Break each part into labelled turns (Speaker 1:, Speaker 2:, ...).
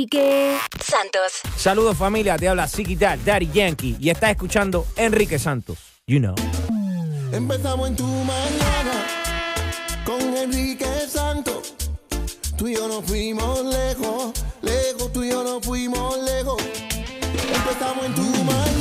Speaker 1: Enrique Santos.
Speaker 2: Saludos familia, te habla Dad, Daddy Yankee y estás escuchando Enrique Santos. You know.
Speaker 3: Empezamos en tu mañana con Enrique Santos. Tú y yo nos fuimos lejos, lejos, tú y yo nos fuimos lejos. Empezamos en tu mañana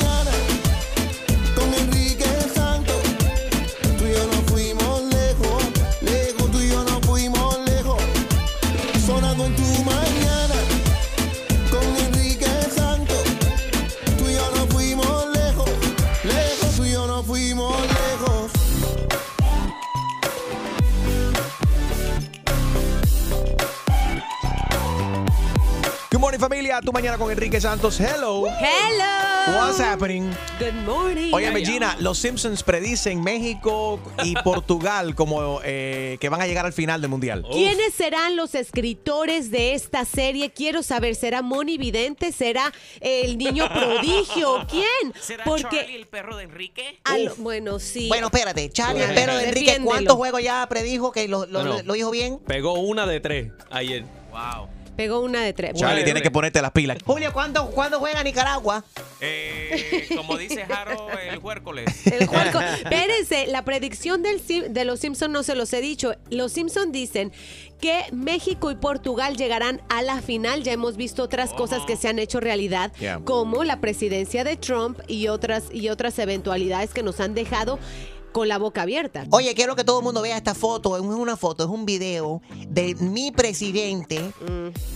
Speaker 4: familia, tu mañana con Enrique Santos. Hello.
Speaker 5: Hello.
Speaker 4: What's happening?
Speaker 5: Good morning.
Speaker 4: Oye, Gina, los Simpsons predicen México y Portugal como eh, que van a llegar al final del mundial.
Speaker 5: ¿Quiénes serán los escritores de esta serie? Quiero saber, ¿será Moni Vidente? ¿Será el niño prodigio? ¿Quién?
Speaker 6: ¿Será
Speaker 5: Porque
Speaker 6: Charlie el perro de Enrique?
Speaker 5: a lo- bueno, sí.
Speaker 7: Bueno, espérate, Charlie,
Speaker 5: Bueno,
Speaker 7: pero de Enrique. ¿cuántos juegos ya predijo que lo, lo- lo dijo bien?
Speaker 8: Pegó una de tres ayer.
Speaker 6: Wow.
Speaker 5: Pegó una de tres.
Speaker 4: Charlie, tienes que ponerte las pilas.
Speaker 7: Julio, ¿cuándo, ¿cuándo juega Nicaragua?
Speaker 6: Eh, como dice Jaro, el huércoles.
Speaker 5: El Juanco. Espérense, la predicción del, Sim- de los Simpsons no se los he dicho. Los Simpsons dicen que México y Portugal llegarán a la final. Ya hemos visto otras cosas que se han hecho realidad,
Speaker 4: Yeah.
Speaker 5: como la presidencia de Trump y otras, y otras eventualidades que nos han dejado con la boca abierta.
Speaker 7: Oye, quiero que todo el mundo vea esta foto. Es una foto, es un video de mi presidente,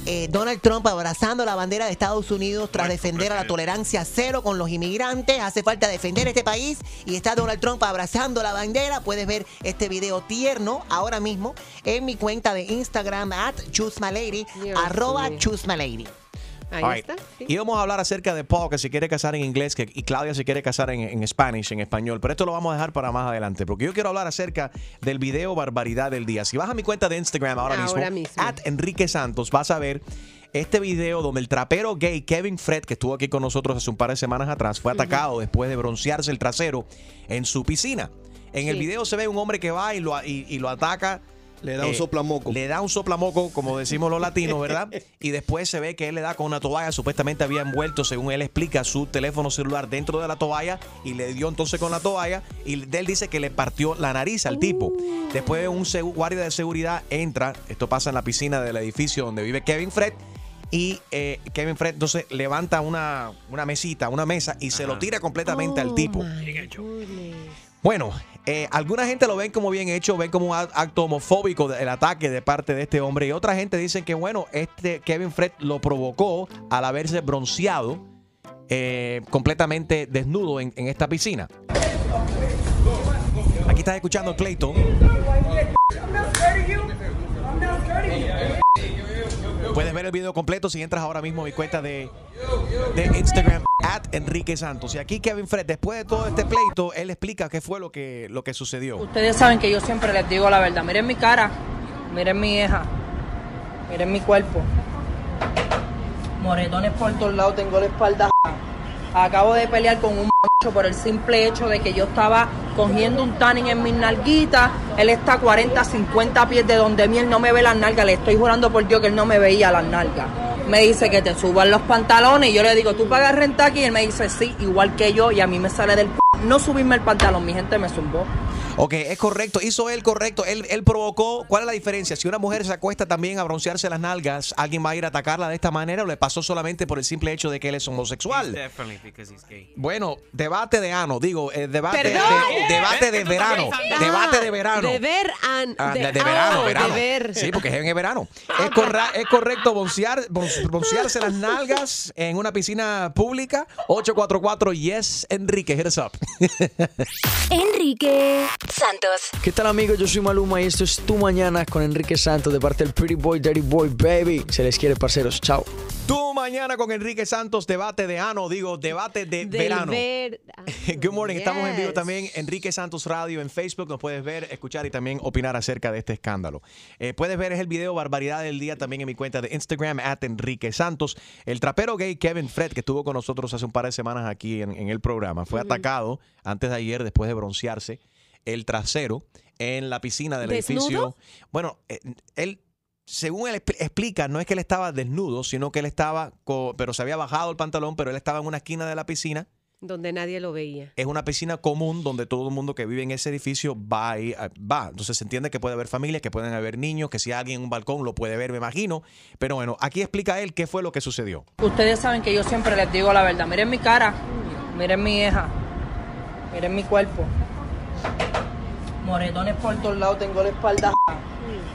Speaker 7: eh, Donald Trump, abrazando la bandera de Estados Unidos tras defender a la tolerancia cero con los inmigrantes. Hace falta defender este país y está Donald Trump abrazando la bandera. Puedes ver este video tierno ahora mismo en mi cuenta de Instagram, at choosemylady,
Speaker 5: Dios
Speaker 7: arroba
Speaker 5: mío.
Speaker 7: choosemylady.
Speaker 5: Ahí
Speaker 4: right.
Speaker 5: está. sí.
Speaker 4: Y vamos a hablar acerca de Paul, que se quiere casar en inglés, que, y Claudia se quiere casar en, en Spanish, en español. Pero esto lo vamos a dejar para más adelante, porque yo quiero hablar acerca del video Barbaridad del Día. Si vas a mi cuenta de Instagram ahora,
Speaker 5: Ahora
Speaker 4: mismo,
Speaker 5: mismo.
Speaker 4: at Enrique Santos, vas a ver este video donde el trapero gay Kevin Fred, que estuvo aquí con nosotros hace un par de semanas atrás, fue atacado después de broncearse el trasero en su piscina. En el video se ve un hombre que va y lo, y, y lo ataca.
Speaker 9: Le da un
Speaker 4: Eh,
Speaker 9: soplamoco.
Speaker 4: Le da un soplamoco, como decimos los latinos, ¿verdad? Y después se ve que él le da con una toalla. Supuestamente había envuelto, según él explica, su teléfono celular dentro de la toalla y le dio entonces con la toalla. Y de él dice que le partió la nariz al tipo. Después un guardia de seguridad entra. Esto pasa en la piscina del edificio donde vive Kevin Fred. Y eh, Kevin Fred entonces levanta una, una mesita, una mesa y se lo tira completamente al
Speaker 5: Oh,
Speaker 4: tipo. Bueno, eh, alguna gente lo ven como bien hecho, ven como un acto homofóbico el ataque de parte de este hombre y otra gente dice que bueno, este Kevin Fred lo provocó al haberse bronceado eh, completamente desnudo en, en esta piscina. Aquí estás escuchando a Clayton. Puedes ver el video completo si entras ahora mismo a mi cuenta de, de Instagram, at Enrique Santos. Y aquí Kevin Fred, después de todo este pleito, él explica qué fue lo que, lo que sucedió.
Speaker 10: Ustedes saben que yo siempre les digo la verdad. Miren mi cara, miren mi hija, miren mi cuerpo. Moretones por todos lados, tengo la espalda. Acabo de pelear con un por el simple hecho de que yo estaba cogiendo un tanning en mis nalguitas. Él está a 40, 50 pies de donde mí, él no me ve las nalgas. Le estoy jurando por Dios que él no me veía las nalgas. Me dice que te suban los pantalones y yo le digo, ¿tú pagas renta aquí? Y él me dice, sí, igual que yo. Y a mí me sale del c no subirme el pantalón. Mi gente me zumbó.
Speaker 4: Ok, es correcto, hizo él correcto, él, él provocó. ¿Cuál es la diferencia? Si una mujer se acuesta también a broncearse las nalgas, ¿alguien va a ir a atacarla de esta manera o le pasó solamente por el simple hecho de que él es homosexual?
Speaker 6: Definitely because he's gay.
Speaker 4: Bueno, debate de ano, digo, eh, debate, de, debate de
Speaker 6: ¿Qué tú
Speaker 4: verano, debate de
Speaker 5: Ah,
Speaker 4: verano.
Speaker 5: De ver, an-
Speaker 4: Ah, de,
Speaker 5: de-
Speaker 4: de verano,
Speaker 5: oh,
Speaker 4: verano.
Speaker 5: de ver.
Speaker 4: Sí, porque es en el verano. Es, corra- es correcto broncear, bron- broncearse las nalgas en una piscina pública. 844 Yes Enrique, us up.
Speaker 1: Enrique Santos.
Speaker 11: ¿Qué tal amigos? Yo soy Maluma y esto es Tu Mañana con Enrique Santos de parte del Pretty Boy, Dirty Boy, Baby. Se les quiere, parceros. Chao.
Speaker 4: Tu mañana con Enrique Santos, debate de ano, digo, debate de
Speaker 5: Del
Speaker 4: verano.
Speaker 5: ver- ah,
Speaker 4: Good morning, estamos en vivo también. Enrique Santos Radio en Facebook, nos puedes ver, escuchar y también opinar acerca de este escándalo. Eh, puedes ver es el video Barbaridad del Día también en mi cuenta de Instagram, at Enrique Santos. El trapero gay Kevin Fred, que estuvo con nosotros hace un par de semanas aquí en, en el programa, fue atacado antes de ayer después de broncearse el trasero en la piscina del
Speaker 5: ¿Desnudo?
Speaker 4: edificio. Bueno, eh, él según él expl- explica, no es que él estaba desnudo, sino que él estaba, co- pero se había bajado el pantalón, pero él estaba en una esquina de la piscina.
Speaker 5: Donde nadie lo veía.
Speaker 4: Es una piscina común donde todo el mundo que vive en ese edificio va ahí, a- va. Entonces se entiende que puede haber familias, que pueden haber niños, que si alguien en un balcón lo puede ver, me imagino. Pero bueno, aquí explica él qué fue lo que sucedió.
Speaker 10: Ustedes saben que yo siempre les digo la verdad. Miren mi cara, miren mi hija, miren mi cuerpo. Moretones por todos lados, tengo la espalda.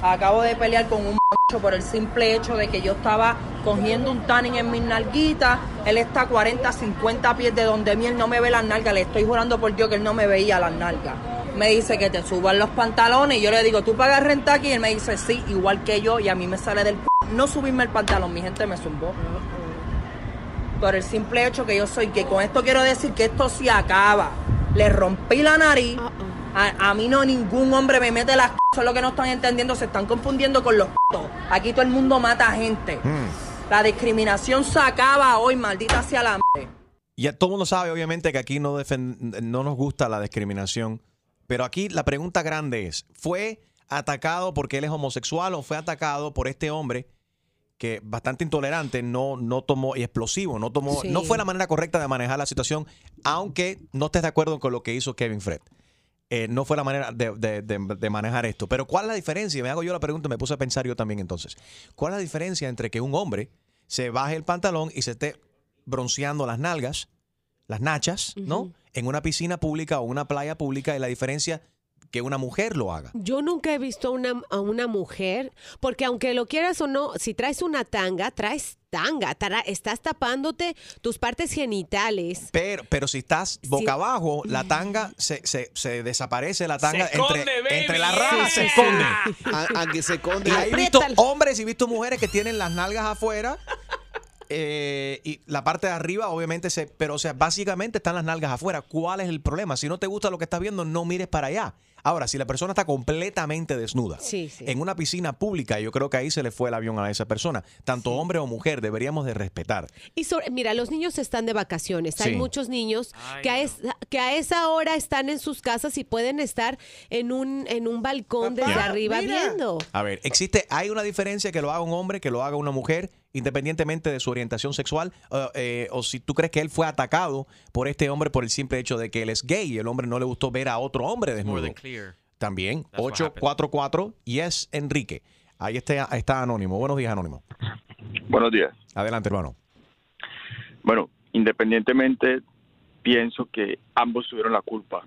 Speaker 10: Acabo de pelear con un macho por el simple hecho de que yo estaba cogiendo un tanning en mis nalguitas. Él está a 40, 50 pies de donde mí, él no me ve las nalgas. Le estoy jurando por Dios que él no me veía las nalgas. Me dice que te suban los pantalones y yo le digo, ¿tú pagas renta aquí? Y él me dice, sí, igual que yo. Y a mí me sale del c no subirme el pantalón. Mi gente me zumbó por el simple hecho que yo soy gay. Con esto quiero decir que esto se acaba. Le rompí la nariz. A, a mí no ningún hombre me mete las c- Eso es lo que no están entendiendo. Se están confundiendo con los c- Aquí todo el mundo mata gente. La discriminación se acaba hoy, maldita sea la madre.
Speaker 4: Ya todo el mundo sabe, obviamente, que aquí no, defen- no nos gusta la discriminación. Pero aquí la pregunta grande es: ¿fue atacado porque él es homosexual o fue atacado por este hombre que bastante intolerante, no, no tomó, y explosivo, no tomó,
Speaker 9: Sí.
Speaker 4: no fue la manera correcta de manejar la situación, aunque no estés de acuerdo con lo que hizo Kevin Fred. Eh, no fue la manera de, de- de- de manejar esto. Pero ¿cuál es la diferencia? Me hago yo la pregunta y me puse a pensar yo también entonces. ¿Cuál es la diferencia entre que un hombre se baje el pantalón y se esté bronceando las nalgas, las nachas, ¿no? En una piscina pública o una playa pública y la diferencia que una mujer lo haga.
Speaker 5: Yo nunca he visto a una, a una mujer, porque aunque lo quieras o no, si traes una tanga, traes tanga, tara- estás tapándote tus partes genitales.
Speaker 4: Pero, pero si estás boca abajo, la tanga se, se, se desaparece, la tanga
Speaker 6: Se
Speaker 4: entre,
Speaker 6: esconde,
Speaker 4: entre las ramas
Speaker 6: Sí,
Speaker 4: se
Speaker 6: sí,
Speaker 4: esconde.
Speaker 12: Aunque se esconde.
Speaker 4: Y he visto hombres y he visto mujeres que tienen las nalgas afuera. eh, y la parte de arriba, obviamente, se, pero o sea, básicamente están las nalgas afuera. ¿Cuál es el problema? Si no te gusta lo que estás viendo, no mires para allá. Ahora, si la persona está completamente desnuda
Speaker 5: Sí, sí.
Speaker 4: en una piscina pública, yo creo que ahí se le fue el avión a esa persona. Tanto hombre o mujer, deberíamos de respetar.
Speaker 5: Y sobre- mira, los niños están de vacaciones. Hay muchos niños que, a esa, que a esa hora están en sus casas y pueden estar en un, en un balcón desde arriba viendo.
Speaker 4: A ver, existe, hay una diferencia que lo haga un hombre, que lo haga una mujer, independientemente de su orientación sexual, eh, eh, o si tú crees que él fue atacado por este hombre por el simple hecho de que él es gay y el hombre no le gustó ver a otro hombre desnudo. También,
Speaker 6: That's what
Speaker 4: 844 yes Enrique. Ahí está, está Anónimo. Buenos días, Anónimo.
Speaker 13: Buenos días.
Speaker 4: Adelante, hermano.
Speaker 13: Bueno, independientemente, pienso que ambos tuvieron la culpa.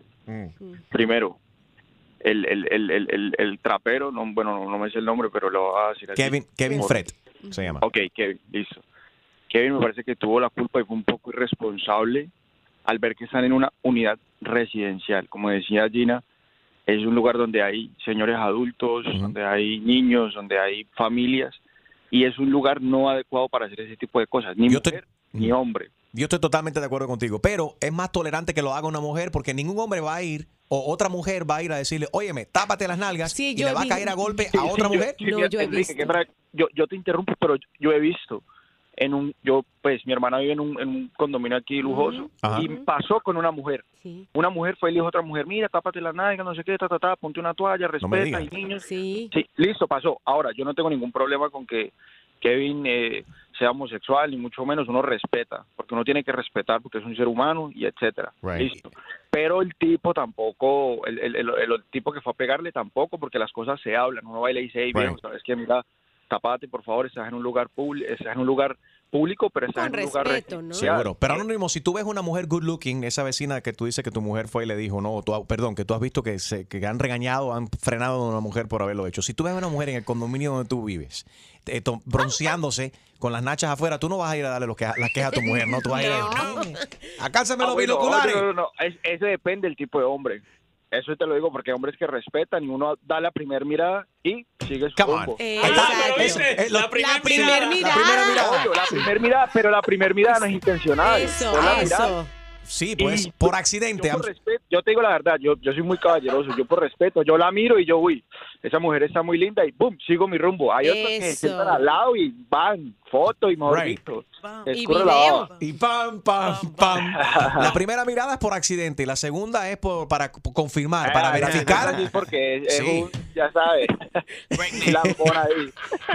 Speaker 13: Primero, el, el, el, el, el, el trapero, no, bueno, no, me sé el nombre, pero lo voy a decir así.
Speaker 4: Kevin, Kevin Fred se llama.
Speaker 13: Ok, Kevin, listo. Kevin me parece que tuvo la culpa y fue un poco irresponsable al ver que están en una unidad residencial. Como decía Gina, es un lugar donde hay señores adultos, donde hay niños, donde hay familias, y es un lugar no adecuado para hacer ese tipo de cosas, ni mujer ni hombre.
Speaker 4: Yo estoy totalmente de acuerdo contigo, pero es más tolerante que lo haga una mujer porque ningún hombre va a ir o otra mujer va a ir a decirle, óyeme, tápate las nalgas y
Speaker 5: yo
Speaker 4: le va a caer a golpe
Speaker 13: Sí,
Speaker 4: a
Speaker 13: sí,
Speaker 4: otra
Speaker 13: yo-
Speaker 4: mujer.
Speaker 13: Enrique, que para- yo, yo te interrumpo, pero yo he visto en un, yo, pues mi hermana vive en un, en un condominio aquí lujoso
Speaker 4: Ajá.
Speaker 13: y pasó con una mujer. Una mujer fue y le dijo a otra mujer, mira, tápate las nalgas, no sé qué, ta, ta, ta, ponte una toalla,
Speaker 4: No
Speaker 13: respeta, hay
Speaker 4: digas.
Speaker 13: niños.
Speaker 5: Sí.
Speaker 13: listo, pasó. Ahora, yo no tengo ningún problema con que Kevin eh, sea homosexual, ni mucho menos, uno respeta, porque uno tiene que respetar porque es un ser humano y etcétera.
Speaker 4: Right.
Speaker 13: Listo. Pero el tipo tampoco, el, el, el- el- el tipo que fue a pegarle tampoco, porque las cosas se hablan. Uno va y le dice, hey,
Speaker 4: Right.
Speaker 13: viejo, sabes que mira, tapate por favor, estás en un lugar público, estás en un lugar público, pero estás
Speaker 5: Con
Speaker 13: en un lugar
Speaker 5: respeto, ¿no?
Speaker 4: Seguro. Pero Anónimo, si tú ves una mujer good looking, esa vecina que tú dices que tu mujer fue y le dijo, no, tú, perdón, que tú has visto que, se, que han regañado, han frenado a una mujer por haberlo hecho. Si tú ves a una mujer en el condominio donde tú vives, eh, to- bronceándose con las nachas afuera, tú no vas a ir a darle los que, las quejas a tu mujer, no, tú vas a ir a
Speaker 13: Ah,
Speaker 4: los
Speaker 13: bueno,
Speaker 4: binoculares.
Speaker 13: No, no, no, es- eso depende del tipo de hombre. Eso te lo digo porque hay hombres que respetan y uno da la primera mirada y sigue su
Speaker 4: Come on.
Speaker 13: rumbo.
Speaker 5: Exacto.
Speaker 4: Eso, eh, lo-
Speaker 6: La primera
Speaker 5: La primer mirada.
Speaker 4: La primera mirada.
Speaker 13: Obvio, la primera mirada, pero la primera mirada no es intencional.
Speaker 5: Eso,
Speaker 13: Es la
Speaker 5: eso.
Speaker 13: mirada.
Speaker 4: Sí, pues
Speaker 13: Y
Speaker 4: por accidente.
Speaker 13: Yo, por respeto, yo te digo la verdad, yo, yo soy muy caballeroso, yo por respeto, yo la miro y yo, uy, esa mujer está muy linda y ¡boom! sigo mi rumbo. Hay otros que se sientan al lado y van, foto y mejor
Speaker 4: Right.
Speaker 13: visto.
Speaker 5: Y video.
Speaker 13: baba.
Speaker 4: Y pam, pam, pam. La primera mirada es por accidente y la segunda es por, para confirmar, para
Speaker 13: Ah,
Speaker 4: verificar.
Speaker 13: sí, Porque es, es
Speaker 4: Sí.
Speaker 13: un, ya sabes.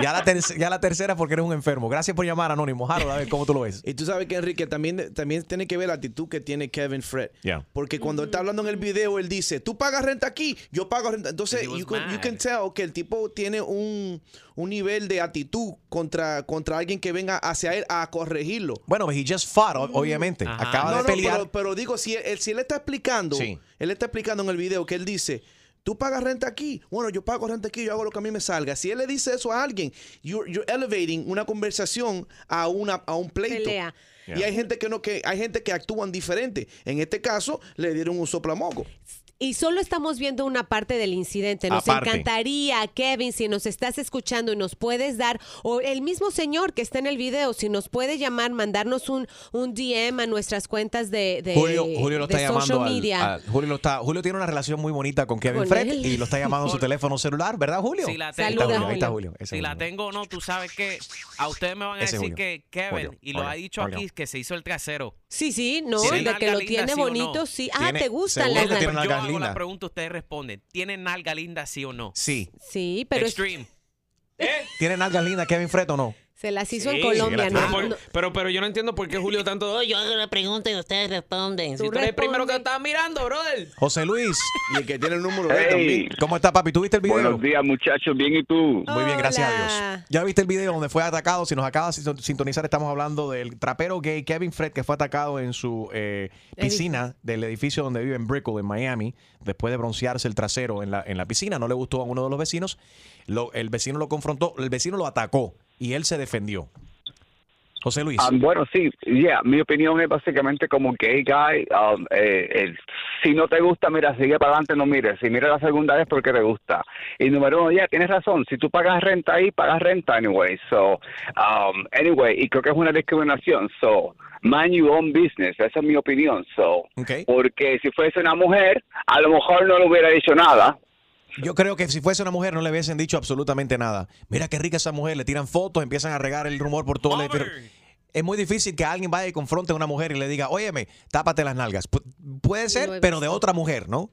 Speaker 4: Ya la, ter- ya la tercera porque eres un enfermo. Gracias por llamar, Anónimo. Harold, a ver cómo tú lo ves.
Speaker 9: Y tú sabes que Enrique también, también tiene que ver la actitud que tiene Kevin Fred.
Speaker 4: Yeah.
Speaker 9: Porque cuando está hablando en el video, él dice, tú pagas renta aquí, yo pago renta. Entonces, you can, you can tell que el tipo tiene un, un nivel de actitud contra, contra alguien que venga hacia él a corregirlo.
Speaker 4: Bueno, he just fought, obviamente.
Speaker 6: Ajá.
Speaker 4: Acaba
Speaker 9: No,
Speaker 4: de
Speaker 9: no,
Speaker 4: pelear.
Speaker 9: pero, pero digo, si él, si él está explicando,
Speaker 4: Sí.
Speaker 9: él está explicando en el video que él dice, tú pagas renta aquí, bueno, yo pago renta aquí, yo hago lo que a mí me salga. Si él le dice eso a alguien, you're, you're elevating una conversación a, una, a un pleito.
Speaker 5: Pelea.
Speaker 9: Y hay gente que no, que hay gente que actúan diferente. En este caso, le dieron un soplamoco.
Speaker 5: Y solo estamos viendo una parte del incidente. Nos
Speaker 4: Aparte.
Speaker 5: encantaría, Kevin, si nos estás escuchando y nos puedes dar, o el mismo señor que está en el video, si nos puede llamar, mandarnos un, un DM a nuestras cuentas de, de,
Speaker 4: Julio, Julio lo
Speaker 5: de
Speaker 4: está
Speaker 5: social
Speaker 4: llamando al-
Speaker 5: media.
Speaker 4: al- Julio, lo está, Julio tiene una relación muy bonita con Kevin
Speaker 5: Con
Speaker 4: Fred
Speaker 5: él.
Speaker 4: y lo está llamando en su teléfono celular, ¿verdad, Julio?
Speaker 6: Si la
Speaker 4: Ahí está
Speaker 6: tengo,
Speaker 5: Saluda,
Speaker 4: Julio, ahí está
Speaker 5: Julio.
Speaker 4: Ese
Speaker 6: si la
Speaker 4: Julio.
Speaker 6: tengo o no, tú sabes que a ustedes me van a
Speaker 4: Ese
Speaker 6: decir
Speaker 4: Julio.
Speaker 6: que Kevin,
Speaker 4: Julio,
Speaker 6: y lo
Speaker 4: Julio,
Speaker 6: ha dicho
Speaker 4: Julio.
Speaker 6: aquí, que se hizo el trasero.
Speaker 5: Sí, sí, no,
Speaker 6: ¿Tiene
Speaker 5: de
Speaker 6: nalga
Speaker 5: que lo tiene
Speaker 6: sí o no?
Speaker 5: bonito, sí. Ah,
Speaker 4: Tiene-
Speaker 5: ¿te gustan
Speaker 4: seguro
Speaker 5: las
Speaker 4: que tiene
Speaker 5: nalgas?
Speaker 6: Yo hago la pregunta, ustedes responden. ¿Tiene nalga linda, sí o no?
Speaker 4: Sí.
Speaker 5: Sí, pero es-
Speaker 6: Extreme.
Speaker 4: ¿Tiene nalgas lindas Kevin Fred o no?
Speaker 5: Se las hizo
Speaker 8: Sí,
Speaker 5: en Colombia. no,
Speaker 8: Pero, por-
Speaker 5: no.
Speaker 8: pero, pero yo no entiendo por qué Julio tanto. "Ay, yo hago la pregunta y ustedes responden. Si
Speaker 5: Tú
Speaker 8: eres el primero que estás mirando, brother.
Speaker 4: José Luis,
Speaker 9: Y el que tiene el número
Speaker 13: Hey,
Speaker 9: también.
Speaker 4: ¿cómo está papi? ¿Tú viste el video?
Speaker 13: buenos días muchachos, bien y tú.
Speaker 4: Muy bien, gracias a. Dios. Ya viste el video donde fue atacado. Si nos acaba de sin- sintonizar, estamos hablando del trapero gay Kevin Fred que fue atacado en su eh, piscina del edificio donde vive en Brickell, en Miami, después de broncearse el trasero en la, en la piscina. No le gustó a uno de los vecinos. Lo- el vecino lo confrontó, el vecino lo atacó y él se defendió. José Luis.
Speaker 13: Ah, bueno, sí, ya, mi opinión es básicamente como gay guy. um, eh, el- si no te gusta, mira, sigue para adelante, no mires. Si mira la segunda vez porque te gusta. Y número uno, ya, tienes razón. Si tú pagas renta ahí, pagas renta anyway. So, um, anyway, y creo que es una discriminación. So, mind your own business. Esa es mi opinión. So, porque si fuese una mujer, a lo mejor no le hubiera dicho nada.
Speaker 4: Yo creo que si fuese una mujer no le hubiesen dicho absolutamente nada. Mira qué rica esa mujer, le tiran fotos, empiezan a regar el rumor por todo el. Es muy difícil que alguien vaya y confronte a una mujer y le diga, óyeme, tápate las nalgas. Pu- puede ser, pero de otra mujer, ¿no?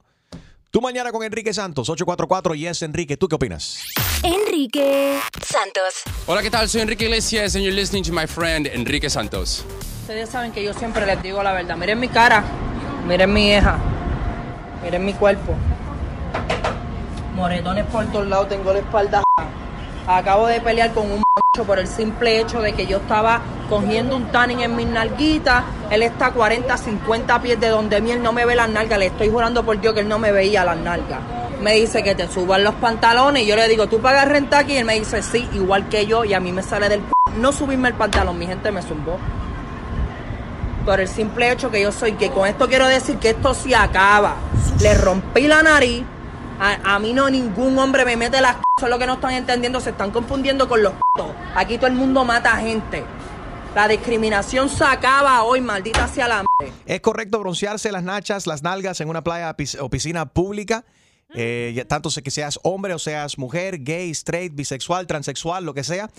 Speaker 4: Tú mañana con Enrique Santos, 844 Yes Enrique, ¿tú qué opinas?
Speaker 1: Enrique Santos.
Speaker 12: Hola, ¿qué tal? Soy Enrique Iglesias and you're listening to my friend Enrique Santos.
Speaker 10: Ustedes saben que yo siempre les digo la verdad. Miren mi cara, miren mi hija, miren mi cuerpo. Moretones por todos lados, tengo la espalda. Acabo de pelear con un macho por el simple hecho de que yo estaba cogiendo un tanning en mis nalguitas. Él está a 40, 50 pies de donde mí, él no me ve las nalgas. Le estoy jurando por Dios que él no me veía las nalgas. Me dice que te suban los pantalones y yo le digo, ¿tú pagas renta aquí? Y él me dice, sí, igual que yo. Y a mí me sale del c no subirme el pantalón. Mi gente me zumbó por el simple hecho que yo soy que con esto quiero decir que esto se acaba. Le rompí la nariz. A, a mí no ningún hombre me mete las c- Eso es lo que no están entendiendo. Se están confundiendo con los c- Aquí todo el mundo mata gente. La discriminación se acaba hoy, maldita sea la madre.
Speaker 4: ¿Es correcto broncearse las nachas, las nalgas en una playa o piscina pública? Eh, tanto sé que seas hombre o seas mujer, gay, straight, bisexual, transexual, lo que sea.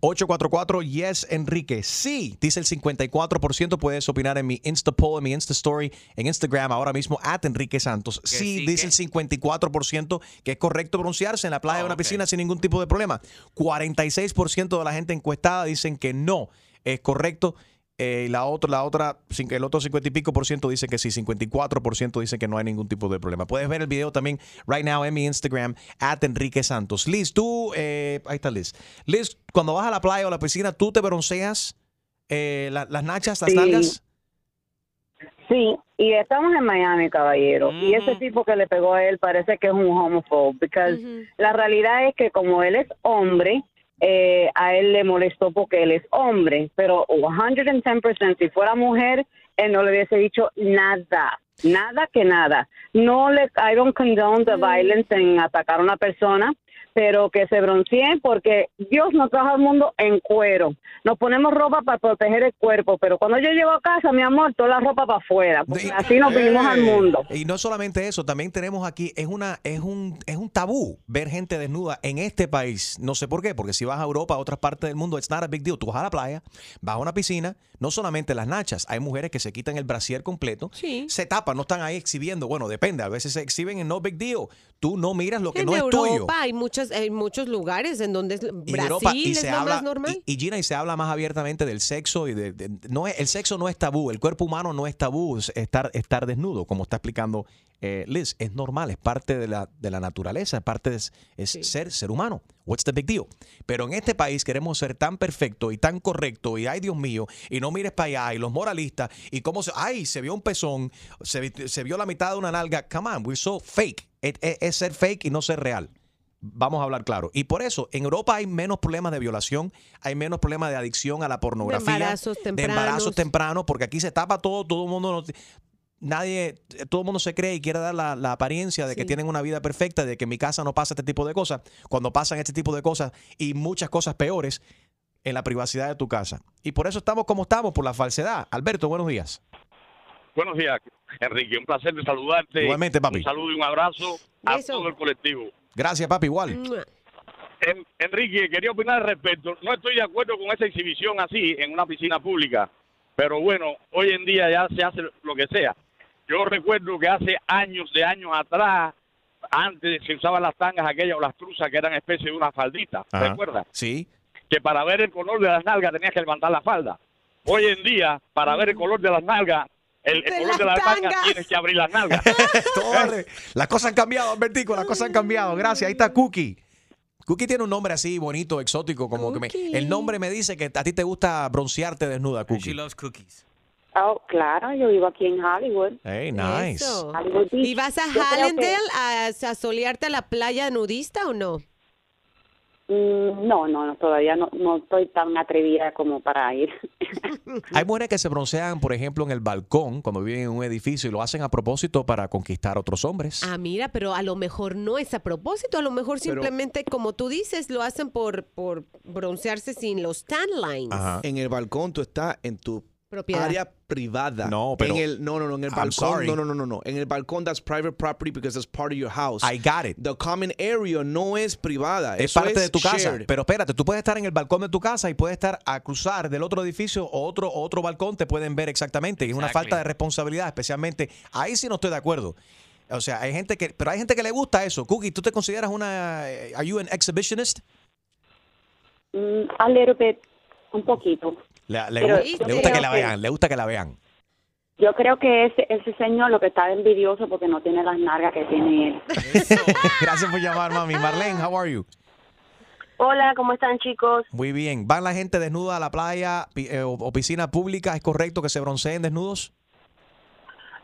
Speaker 4: 844 Yes Enrique. Sí, dice el 54%. Puedes opinar en mi Insta poll, en mi Insta story, en Instagram ahora mismo, at Enrique Santos. Sí,
Speaker 6: sí,
Speaker 4: dice
Speaker 6: que-
Speaker 4: el 54% que es correcto broncearse en la playa
Speaker 6: Ah,
Speaker 4: o una
Speaker 6: ok.
Speaker 4: piscina sin ningún tipo de problema. 46% de la gente encuestada dicen que no es correcto. Eh, y la otra, la otra, el otro 50 y pico por ciento dice que sí, 54% dice que no hay ningún tipo de problema. Puedes ver el video también right now en mi Instagram, at Enrique Santos. Liz, tú, eh, ahí está Liz. Liz, cuando vas a la playa o a la piscina, ¿tú te bronceas eh, la- las nachas, las
Speaker 14: Sí.
Speaker 4: nalgas?
Speaker 14: Sí, y estamos en Miami, caballero. Y ese tipo que le pegó a él parece que es un homophobe, porque la realidad es que como él es hombre, eh, a él le molestó porque él es hombre, pero 110% si fuera mujer, él no le hubiese dicho nada, nada que nada. No le, I don't condone the violence en atacar a una persona. Pero que se bronceen porque Dios nos trajo al mundo en cuero. Nos ponemos ropa para proteger el cuerpo, pero cuando yo llego a casa, mi amor, toda la ropa para afuera, porque así nos vinimos al mundo.
Speaker 4: Y no solamente eso, también tenemos aquí, es una, es un, es un tabú ver gente desnuda en este país. No sé por qué, porque si vas a Europa, a otras partes del mundo, it's not a big deal. Tú vas a la playa, vas a una piscina, no solamente las nachas, hay mujeres que se quitan el brasier completo, se tapan, no están ahí exhibiendo. Bueno, depende, a veces se exhiben en no big deal. Tú no miras lo que
Speaker 5: en
Speaker 4: no
Speaker 5: Europa
Speaker 4: es tuyo.
Speaker 5: hay hay muchos lugares en donde Brasil
Speaker 4: Europa, y
Speaker 5: es
Speaker 4: se
Speaker 5: lo
Speaker 4: habla,
Speaker 5: más normal.
Speaker 4: Y, y Gina, y se habla más abiertamente del sexo y de, de- no es, el sexo no es tabú, el cuerpo humano no es tabú, es estar, estar desnudo, como está explicando eh, Liz, es normal, es parte de la, de la naturaleza, es parte de es ser ser humano. What's the big deal? Pero en este país queremos ser tan perfecto y tan correcto y ay Dios mío, y no mires para allá, y los moralistas, y cómo se, ay, se vio un pezón, se, vi- se vio la mitad de una nalga, come on, we're so fake. Es, es- es ser fake y no ser real. Vamos a hablar claro. Y por eso, en Europa hay menos problemas de violación, hay menos problemas de adicción a la pornografía,
Speaker 5: embarazos
Speaker 4: de
Speaker 5: tempranos.
Speaker 4: embarazos tempranos, porque aquí se tapa todo, todo el mundo, no- nadie, todo el mundo se cree y quiere dar la, la apariencia de que tienen una vida perfecta, de que en mi casa no pasa este tipo de cosas, cuando pasan este tipo de cosas y muchas cosas peores en la privacidad de tu casa. Y por eso estamos como estamos, por la falsedad. Alberto, buenos días.
Speaker 15: Buenos días, Enrique. Un placer de saludarte.
Speaker 4: Igualmente, papi.
Speaker 15: Un saludo y un abrazo a todo el colectivo.
Speaker 4: Gracias, papi, igual.
Speaker 15: En- Enrique, quería opinar al respecto. No estoy de acuerdo con esa exhibición así en una piscina pública, pero bueno, hoy en día ya se hace lo que sea. Yo recuerdo que hace años, de años atrás, antes se usaban las tangas aquellas o las truzas que eran especie de una faldita,
Speaker 4: Ajá.
Speaker 15: ¿recuerdas?
Speaker 4: Sí.
Speaker 15: Que para ver el color de las nalgas tenías que levantar la falda. Hoy en día, para ver el color de las nalgas, el, el
Speaker 4: De
Speaker 15: color nalgas
Speaker 4: tangas.
Speaker 15: tienes que abrir las nalgas.
Speaker 4: Torre. Las cosas han cambiado, Albertico, las cosas han cambiado. Gracias. Ahí está Cookie. Cookie tiene un nombre así bonito, exótico, como que me- el nombre me dice que a ti te gusta broncearte desnuda, Cookie.
Speaker 6: She loves cookies.
Speaker 14: Oh, claro, yo vivo aquí en Hollywood.
Speaker 4: Hey, nice.
Speaker 5: Eso.
Speaker 14: Hollywood Beach.
Speaker 5: ¿Y vas a
Speaker 14: creo que-
Speaker 5: Hallandale a, a solearte a la playa nudista o no?
Speaker 14: Mm, No, no, no, todavía no, no estoy tan atrevida como para ir.
Speaker 4: Hay mujeres que se broncean, por ejemplo, en el balcón cuando viven en un edificio y lo hacen a propósito para conquistar a otros hombres.
Speaker 5: Ah, mira, pero a lo mejor no es a propósito, a lo mejor
Speaker 9: Pero-
Speaker 5: simplemente, como tú dices, lo hacen por, por broncearse sin los tan lines.
Speaker 9: En el balcón tú estás en tu
Speaker 5: Propiedad.
Speaker 9: área privada.
Speaker 4: No, pero-
Speaker 9: En el, no, no, no, en el
Speaker 4: I'm
Speaker 9: balcón.
Speaker 4: sorry.
Speaker 9: No, no, no, no, no. En el balcón that's private property because it's part of your house.
Speaker 4: I got it.
Speaker 9: The common area no es privada.
Speaker 4: Es
Speaker 9: Eso
Speaker 4: parte de tu casa.
Speaker 9: shared.
Speaker 4: Pero espérate, tú puedes estar en el balcón de tu casa y puedes estar a cruzar del otro edificio o otro, otro balcón, te pueden ver exactamente. Y es una
Speaker 6: Exactly.
Speaker 4: falta de responsabilidad, especialmente. Ahí sí no estoy de acuerdo. O sea, hay gente que, pero hay gente que le gusta eso. Cookie, ¿tú te consideras una, eh, are you an exhibitionist?
Speaker 14: Mm, a little bit, un poquito.
Speaker 4: Le, le
Speaker 14: Pero
Speaker 4: gu-
Speaker 14: yo
Speaker 4: le gusta que la
Speaker 14: que-
Speaker 4: vean, le gusta que la vean.
Speaker 14: Yo creo que ese, ese señor lo que está envidioso porque no tiene las nalgas que tiene él.
Speaker 4: Gracias por llamar, mami. Marlene, how are you?
Speaker 16: Hola, ¿cómo están chicos?
Speaker 4: Muy bien. ¿Van la gente desnuda a la playa pi- eh, o, o piscina pública? ¿Es correcto que se bronceen desnudos?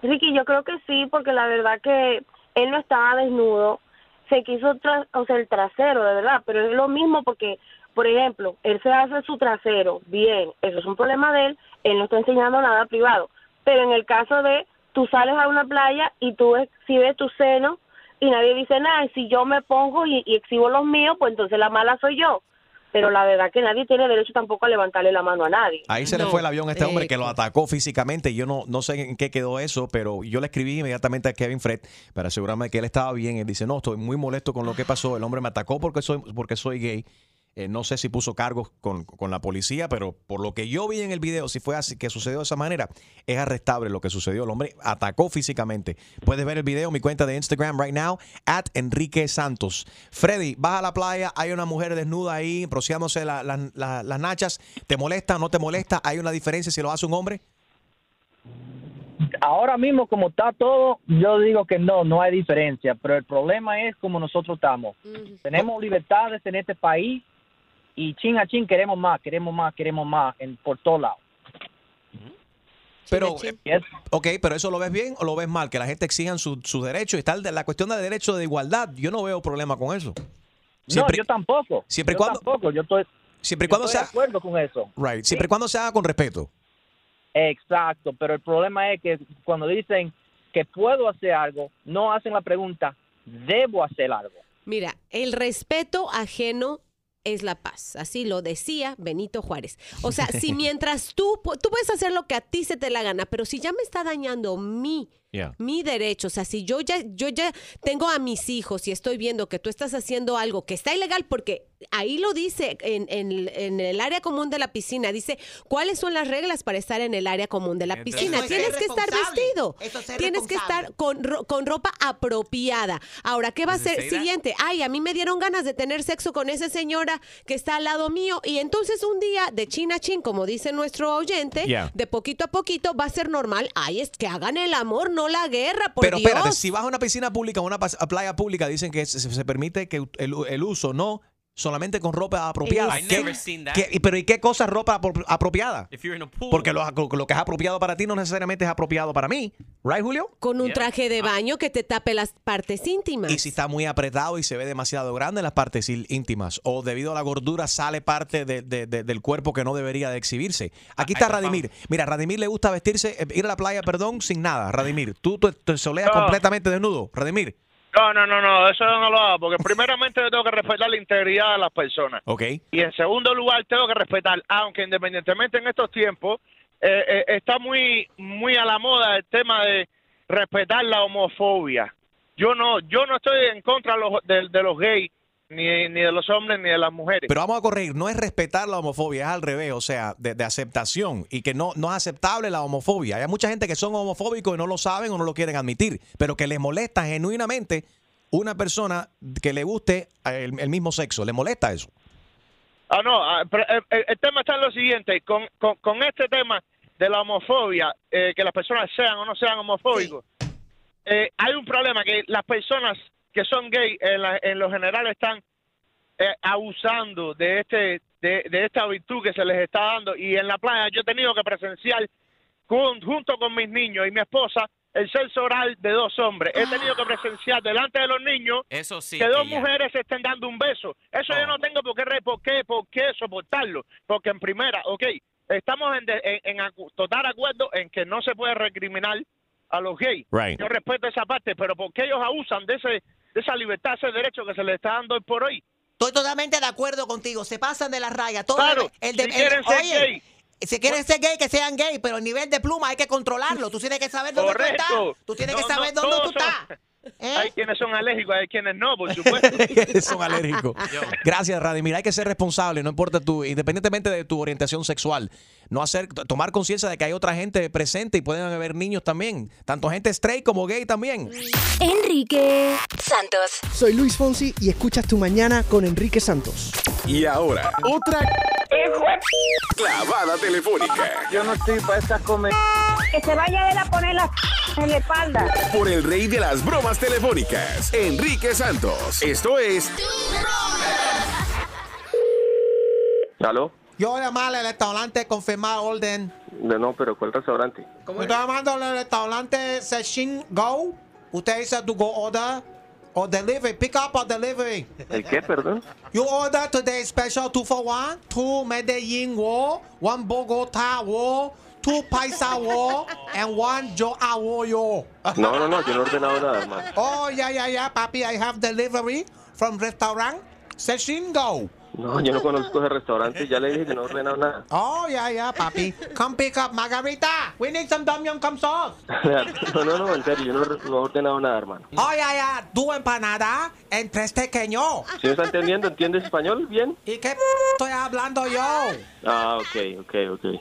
Speaker 16: Ricky, yo creo que sí, porque la verdad que él no estaba desnudo, se quiso, tra- o sea, el trasero, de verdad, pero es lo mismo porque, por ejemplo, él se hace su trasero, bien, eso es un problema de él, él no está enseñando nada privado, pero en el caso de tú sales a una playa y tú exhibes tu seno y nadie dice nada, y si yo me pongo y, y exhibo los míos, pues entonces la mala soy yo. Pero la verdad que nadie tiene derecho tampoco a levantarle la mano a nadie.
Speaker 4: Ahí se le fue el avión a este hombre que lo atacó físicamente. Yo no, no sé en qué quedó eso, pero yo le escribí inmediatamente a Kevin Fred para asegurarme que él estaba bien. Él dice, no, estoy muy molesto con lo que pasó. El hombre me atacó porque soy, porque soy gay. Eh, no sé si puso cargos con, con la policía, pero por lo que yo vi en el video, si fue así que sucedió de esa manera, es arrestable lo que sucedió. El hombre atacó físicamente. Puedes ver el video en mi cuenta de Instagram right now, at Enrique Santos. Freddy, vas a la playa, hay una mujer desnuda ahí, rociándose la- la- la- las nachas. ¿Te molesta no te molesta? ¿Hay una diferencia si lo hace un hombre?
Speaker 17: Ahora mismo, como está todo, yo digo que no, no hay diferencia, pero el problema es como nosotros estamos. Tenemos libertades en este país y chin a chin queremos más, queremos más, queremos más en, por todos lados.
Speaker 4: Pero, ok, pero ¿eso lo ves bien o lo ves mal? Que la gente exijan su- sus derechos y está la cuestión de derecho de igualdad. Yo no veo problema con eso.
Speaker 17: no, yo tampoco.
Speaker 4: siempre y
Speaker 17: Yo
Speaker 4: cuando-
Speaker 17: tampoco, yo estoy,
Speaker 4: Siempre
Speaker 17: yo
Speaker 4: cuando
Speaker 17: estoy
Speaker 4: sea,
Speaker 17: de acuerdo con eso.
Speaker 4: right, siempre y cuando se haga con respeto.
Speaker 17: Exacto, pero el problema es que cuando dicen que puedo hacer algo, no hacen la pregunta, ¿debo hacer algo?
Speaker 5: Mira, el respeto ajeno es la paz. Así lo decía Benito Juárez. O sea, si mientras tú, tú puedes hacer lo que a ti se te la gana, pero si ya me está dañando mi
Speaker 4: Yeah.
Speaker 5: mi derecho, o sea, si yo ya, yo ya tengo a mis hijos y estoy viendo que tú estás haciendo algo que está ilegal, porque ahí lo dice en, en- en el área común de la piscina, dice cuáles son las reglas para estar en el área común de la
Speaker 18: Eso
Speaker 5: piscina.
Speaker 18: es
Speaker 5: Tienes que estar vestido,
Speaker 18: Eso es ser
Speaker 5: tienes que estar con, ro- con ropa apropiada. Ahora, ¿qué va a
Speaker 18: it
Speaker 5: ser siguiente? Ay, a mí me dieron ganas de tener sexo con esa señora que está al lado mío y entonces un día de chin a chin, como dice nuestro oyente,
Speaker 4: Yeah.
Speaker 5: de poquito a poquito va a ser normal. Ay, es que hagan el amor, no la guerra, por
Speaker 4: Pero
Speaker 5: Dios.
Speaker 4: espérate, si vas a una piscina pública o una a playa pública, dicen que se, se permite que el, el uso no solamente con ropa apropiada.
Speaker 6: I
Speaker 4: ¿Qué-
Speaker 6: never seen that.
Speaker 4: qué- pero ¿y qué cosa es ropa apro- apropiada?
Speaker 6: Pool.
Speaker 4: Porque lo, lo que es apropiado para ti no necesariamente es apropiado para mí. ¿Right, Julio?
Speaker 5: Con un traje de baño que te tape las partes íntimas.
Speaker 4: Y si está muy apretado y se ve demasiado grande en las partes íntimas o debido a la gordura sale parte de- de- de- del cuerpo que no debería de exhibirse. Aquí está Radimir. Mira, Radimir le gusta vestirse, eh, ir a la playa, perdón, sin nada. Radimir, tú te, te soleas completamente desnudo. Radimir,
Speaker 19: No, no, no, no, eso no lo hago, porque primeramente yo tengo que respetar la integridad de las personas.
Speaker 4: ¿ok?
Speaker 19: Y en segundo lugar, tengo que respetar, aunque independientemente en estos tiempos, eh, eh, está muy, muy a la moda el tema de respetar la homofobia. Yo no, yo no estoy en contra de los, de, de los gays, ni, ni de los hombres, ni de las mujeres.
Speaker 4: Pero vamos a corregir, no es respetar la homofobia, es al revés, o sea, de, de aceptación y que no, no es aceptable la homofobia. Hay mucha gente que son homofóbicos y no lo saben o no lo quieren admitir, pero que les molesta genuinamente una persona que le guste el, el mismo sexo, le molesta eso.
Speaker 19: Ah, no, ah, pero, eh, eh, el tema está en lo siguiente, con, con, con este tema de la homofobia, eh, que las personas sean o no sean homofóbicos, eh, hay un problema que las personas que son gay en, la- en lo general están eh, abusando de este de, de esta virtud que se les está dando y en la playa yo he tenido que presenciar con- junto con mis niños y mi esposa el sexo oral de dos hombres. He tenido que presenciar delante de los niños
Speaker 6: Eso sí.
Speaker 19: que dos mujeres se estén dando un beso. Eso yo no tengo por qué, por qué, por qué soportarlo. Porque en primera, ok, estamos en, de- en- en total acuerdo en que no se puede recriminar a los gays.
Speaker 4: Right.
Speaker 19: Yo respeto esa parte, pero ¿por qué ellos abusan de ese de esa libertad, ese derecho que se les está dando hoy por hoy?
Speaker 18: Estoy totalmente de acuerdo contigo. Se pasan de la raya. Todo
Speaker 19: Claro,
Speaker 18: el de-
Speaker 19: si
Speaker 18: el-
Speaker 19: quieren ser
Speaker 18: oye,
Speaker 19: gay.
Speaker 18: Si quieren ser gay, que sean gay, pero el nivel de pluma hay que controlarlo. Tú tienes que saber dónde tú
Speaker 19: Correcto.
Speaker 18: estás. Tú tienes que saber
Speaker 19: no,
Speaker 18: dónde tú
Speaker 19: son-
Speaker 18: estás. ¿Eh?
Speaker 19: Hay quienes son alérgicos, hay quienes no, por supuesto.
Speaker 4: Son alérgicos. Gracias, Radimir. Hay que ser responsable, no importa tú, independientemente de tu orientación sexual. No hacer, tomar conciencia de que hay otra gente presente y pueden haber niños también. Tanto gente straight como gay también.
Speaker 1: Enrique Santos.
Speaker 20: Soy Luis Fonsi y escuchas Tu Mañana con Enrique Santos.
Speaker 21: Y ahora, otra clavada telefónica
Speaker 22: Yo no estoy para estas comer.
Speaker 23: Que se vaya él a poner la en la espalda.
Speaker 21: por el rey de las bromas telefónicas, Enrique Santos. Esto es
Speaker 24: ¿Aló?
Speaker 18: Yo llamar al restaurante confirmar orden.
Speaker 24: No, no, pero ¿cuál restaurante?
Speaker 18: Estoy llamando al restaurante Session Go. Usted dice to go order or delivery, pick up or delivery.
Speaker 24: ¿El qué, perdón?
Speaker 18: You order today special two for one, two Medellin wall, one Bogotá wall, two Paisa wall, and one yo.
Speaker 24: No, no, no, yo no he ordenado nada, hermano.
Speaker 18: Oh, yeah, yeah, yeah, papi, I have delivery from restaurant Session Go.
Speaker 24: No, yo no conozco ese restaurante, ya le dije que no he ordenado nada.
Speaker 18: Oh, yeah, yeah, papi. Come pick up Margarita. We need some Dom Yum Cum sauce.
Speaker 24: No, no, no, en serio, yo no, he- no he ordenado nada, hermano.
Speaker 18: Oh, yeah, yeah. Dos empanadas en tres pequeños.
Speaker 24: ¿Sí me está entendiendo? ¿Entiendes español bien?
Speaker 18: ¿Y qué estoy hablando yo?
Speaker 24: Ah, ok, ok, ok.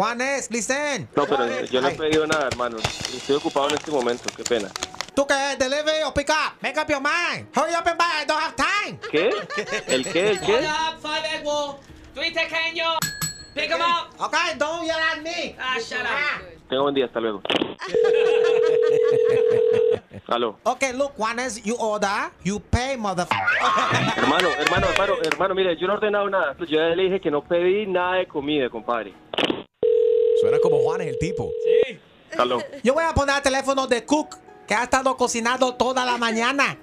Speaker 18: Juanes, listen.
Speaker 24: No, pero yo no he pedido nada, hermano. Estoy ocupado en este momento, qué pena.
Speaker 18: ¿Tú qué? Delivery o pick up? Make up your mind. Hurry up and buy. I don't have time.
Speaker 24: ¿Qué? ¿El qué? ¿El qué?
Speaker 8: up, five Pick 'em up.
Speaker 18: Okay, don't yell at me.
Speaker 8: Ah, shut up.
Speaker 24: Tengo buen día, hasta luego. Aló.
Speaker 18: Okay, look, Juanes, you order, you pay, motherfucker.
Speaker 24: Hermano, hermano, hermano, hermano, mire, yo no he ordenado nada. Yo ya le dije que no pedí nada de comida, compadre.
Speaker 4: Suena como Juan es el tipo.
Speaker 24: Sí. Aló.
Speaker 18: Yo voy a poner el teléfono de Cook, que ha estado cocinando toda la mañana.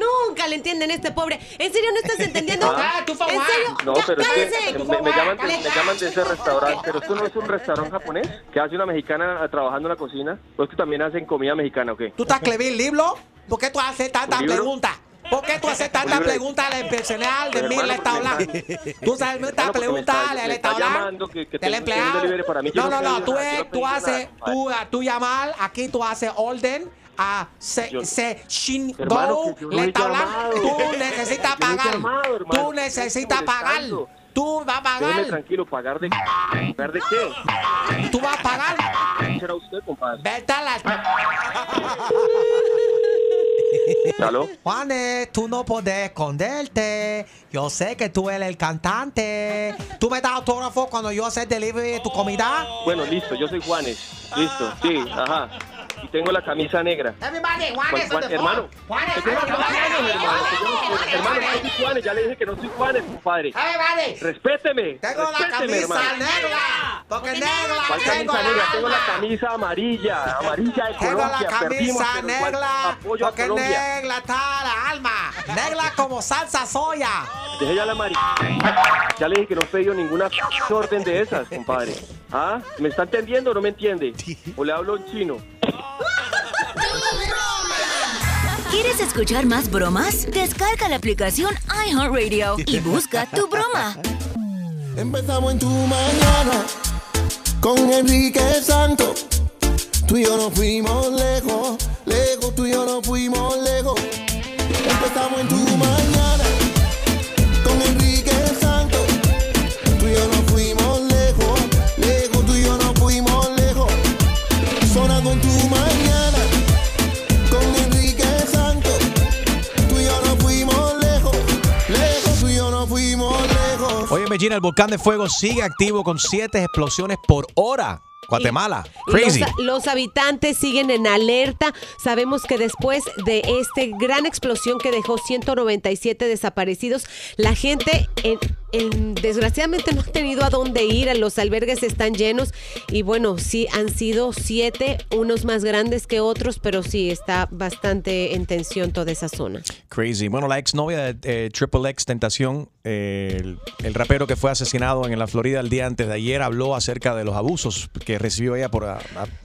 Speaker 5: Nunca le entienden a este pobre. ¿En serio no estás entendiendo?
Speaker 25: Ah,
Speaker 5: ¿En serio?
Speaker 25: No,
Speaker 5: Ya,
Speaker 25: pero es que me, me llaman de, me llaman de ese restaurante. Pero esto no es un restaurante japonés que hace una mexicana trabajando en la cocina. ¿O es que también hacen comida mexicana o qué?
Speaker 18: ¿Tú estás escribiendo libro? ¿Por qué tú haces tantas
Speaker 25: ¿Un libro?
Speaker 18: preguntas? ¿Por qué tú haces
Speaker 25: de-
Speaker 18: preguntas al personal de mí le está hablando? Tú sabes
Speaker 25: me
Speaker 18: preguntas
Speaker 25: está-
Speaker 18: le
Speaker 25: me
Speaker 18: está hablando del empleado. No,
Speaker 25: no
Speaker 18: no, tú, tú haces, tú, tú llamar, aquí tú haces orden a se,
Speaker 25: Yo-
Speaker 18: se shin
Speaker 25: Hermano,
Speaker 18: go, le está hablando, tú necesitas pagar, tú necesitas pagar, tú vas a
Speaker 25: Déjeme
Speaker 18: pagar,
Speaker 25: tranquilo, ¿pagar de qué? ¿Pagar de qué?
Speaker 18: tú vas a pagar.
Speaker 25: será usted, compadre?
Speaker 18: Vete a la...
Speaker 25: ¿Aló?
Speaker 18: Juanes, tú no puedes esconderte. Yo sé que tú eres el cantante. ¿Tú me das autógrafo cuando yo hacer delivery de tu comida?
Speaker 25: Bueno, listo, yo soy Juanes. Listo, sí, ajá. Y tengo la camisa negra.
Speaker 18: Everybody,
Speaker 25: Juan-
Speaker 18: Juanes,
Speaker 25: Juan- hermano, ¿qué tengo hacer, hermano? No- hermano, no soy Juanes, ya le dije que no soy Juanes, compadre.
Speaker 18: Everybody.
Speaker 25: Respéteme.
Speaker 18: Tengo la camisa
Speaker 25: hermano.
Speaker 18: negra. Porque negra
Speaker 25: ¿Cuál
Speaker 18: tengo
Speaker 25: camisa negra? Tengo la camisa amarilla, amarilla de
Speaker 18: Tengo
Speaker 25: Colombia.
Speaker 18: la
Speaker 25: Perdimos,
Speaker 18: camisa negra. Porque negra está la alma. Negra como salsa soya.
Speaker 25: Deje ya la amarilla. Ya le dije que no he pedido ninguna orden de esas, compadre. ¿Ah? ¿Me está entendiendo o no me entiende? ¿O le hablo en chino?
Speaker 1: ¿Quieres escuchar más bromas? Descarga la aplicación iHeartRadio y busca tu broma.
Speaker 3: Empezamos en tu mañana con Enrique Santos. Tú y yo nos fuimos lejos, lejos, tú y yo nos fuimos lejos. Empezamos en tu mañana
Speaker 4: Medina, el volcán de fuego sigue activo con siete explosiones por hora. Guatemala. Crazy.
Speaker 5: Los, los habitantes siguen en alerta. Sabemos que después de esta gran explosión que dejó 197 desaparecidos, la gente en- en- desgraciadamente no ha tenido a dónde ir. Los albergues están llenos y bueno, sí han sido siete, unos más grandes que otros, pero sí está bastante en tensión toda esa zona.
Speaker 4: Crazy. Bueno, la exnovia de eh, Triple X Tentación, eh, el, el rapero que fue asesinado en la Florida el día antes de ayer, habló acerca de los abusos que recibió ella por, a-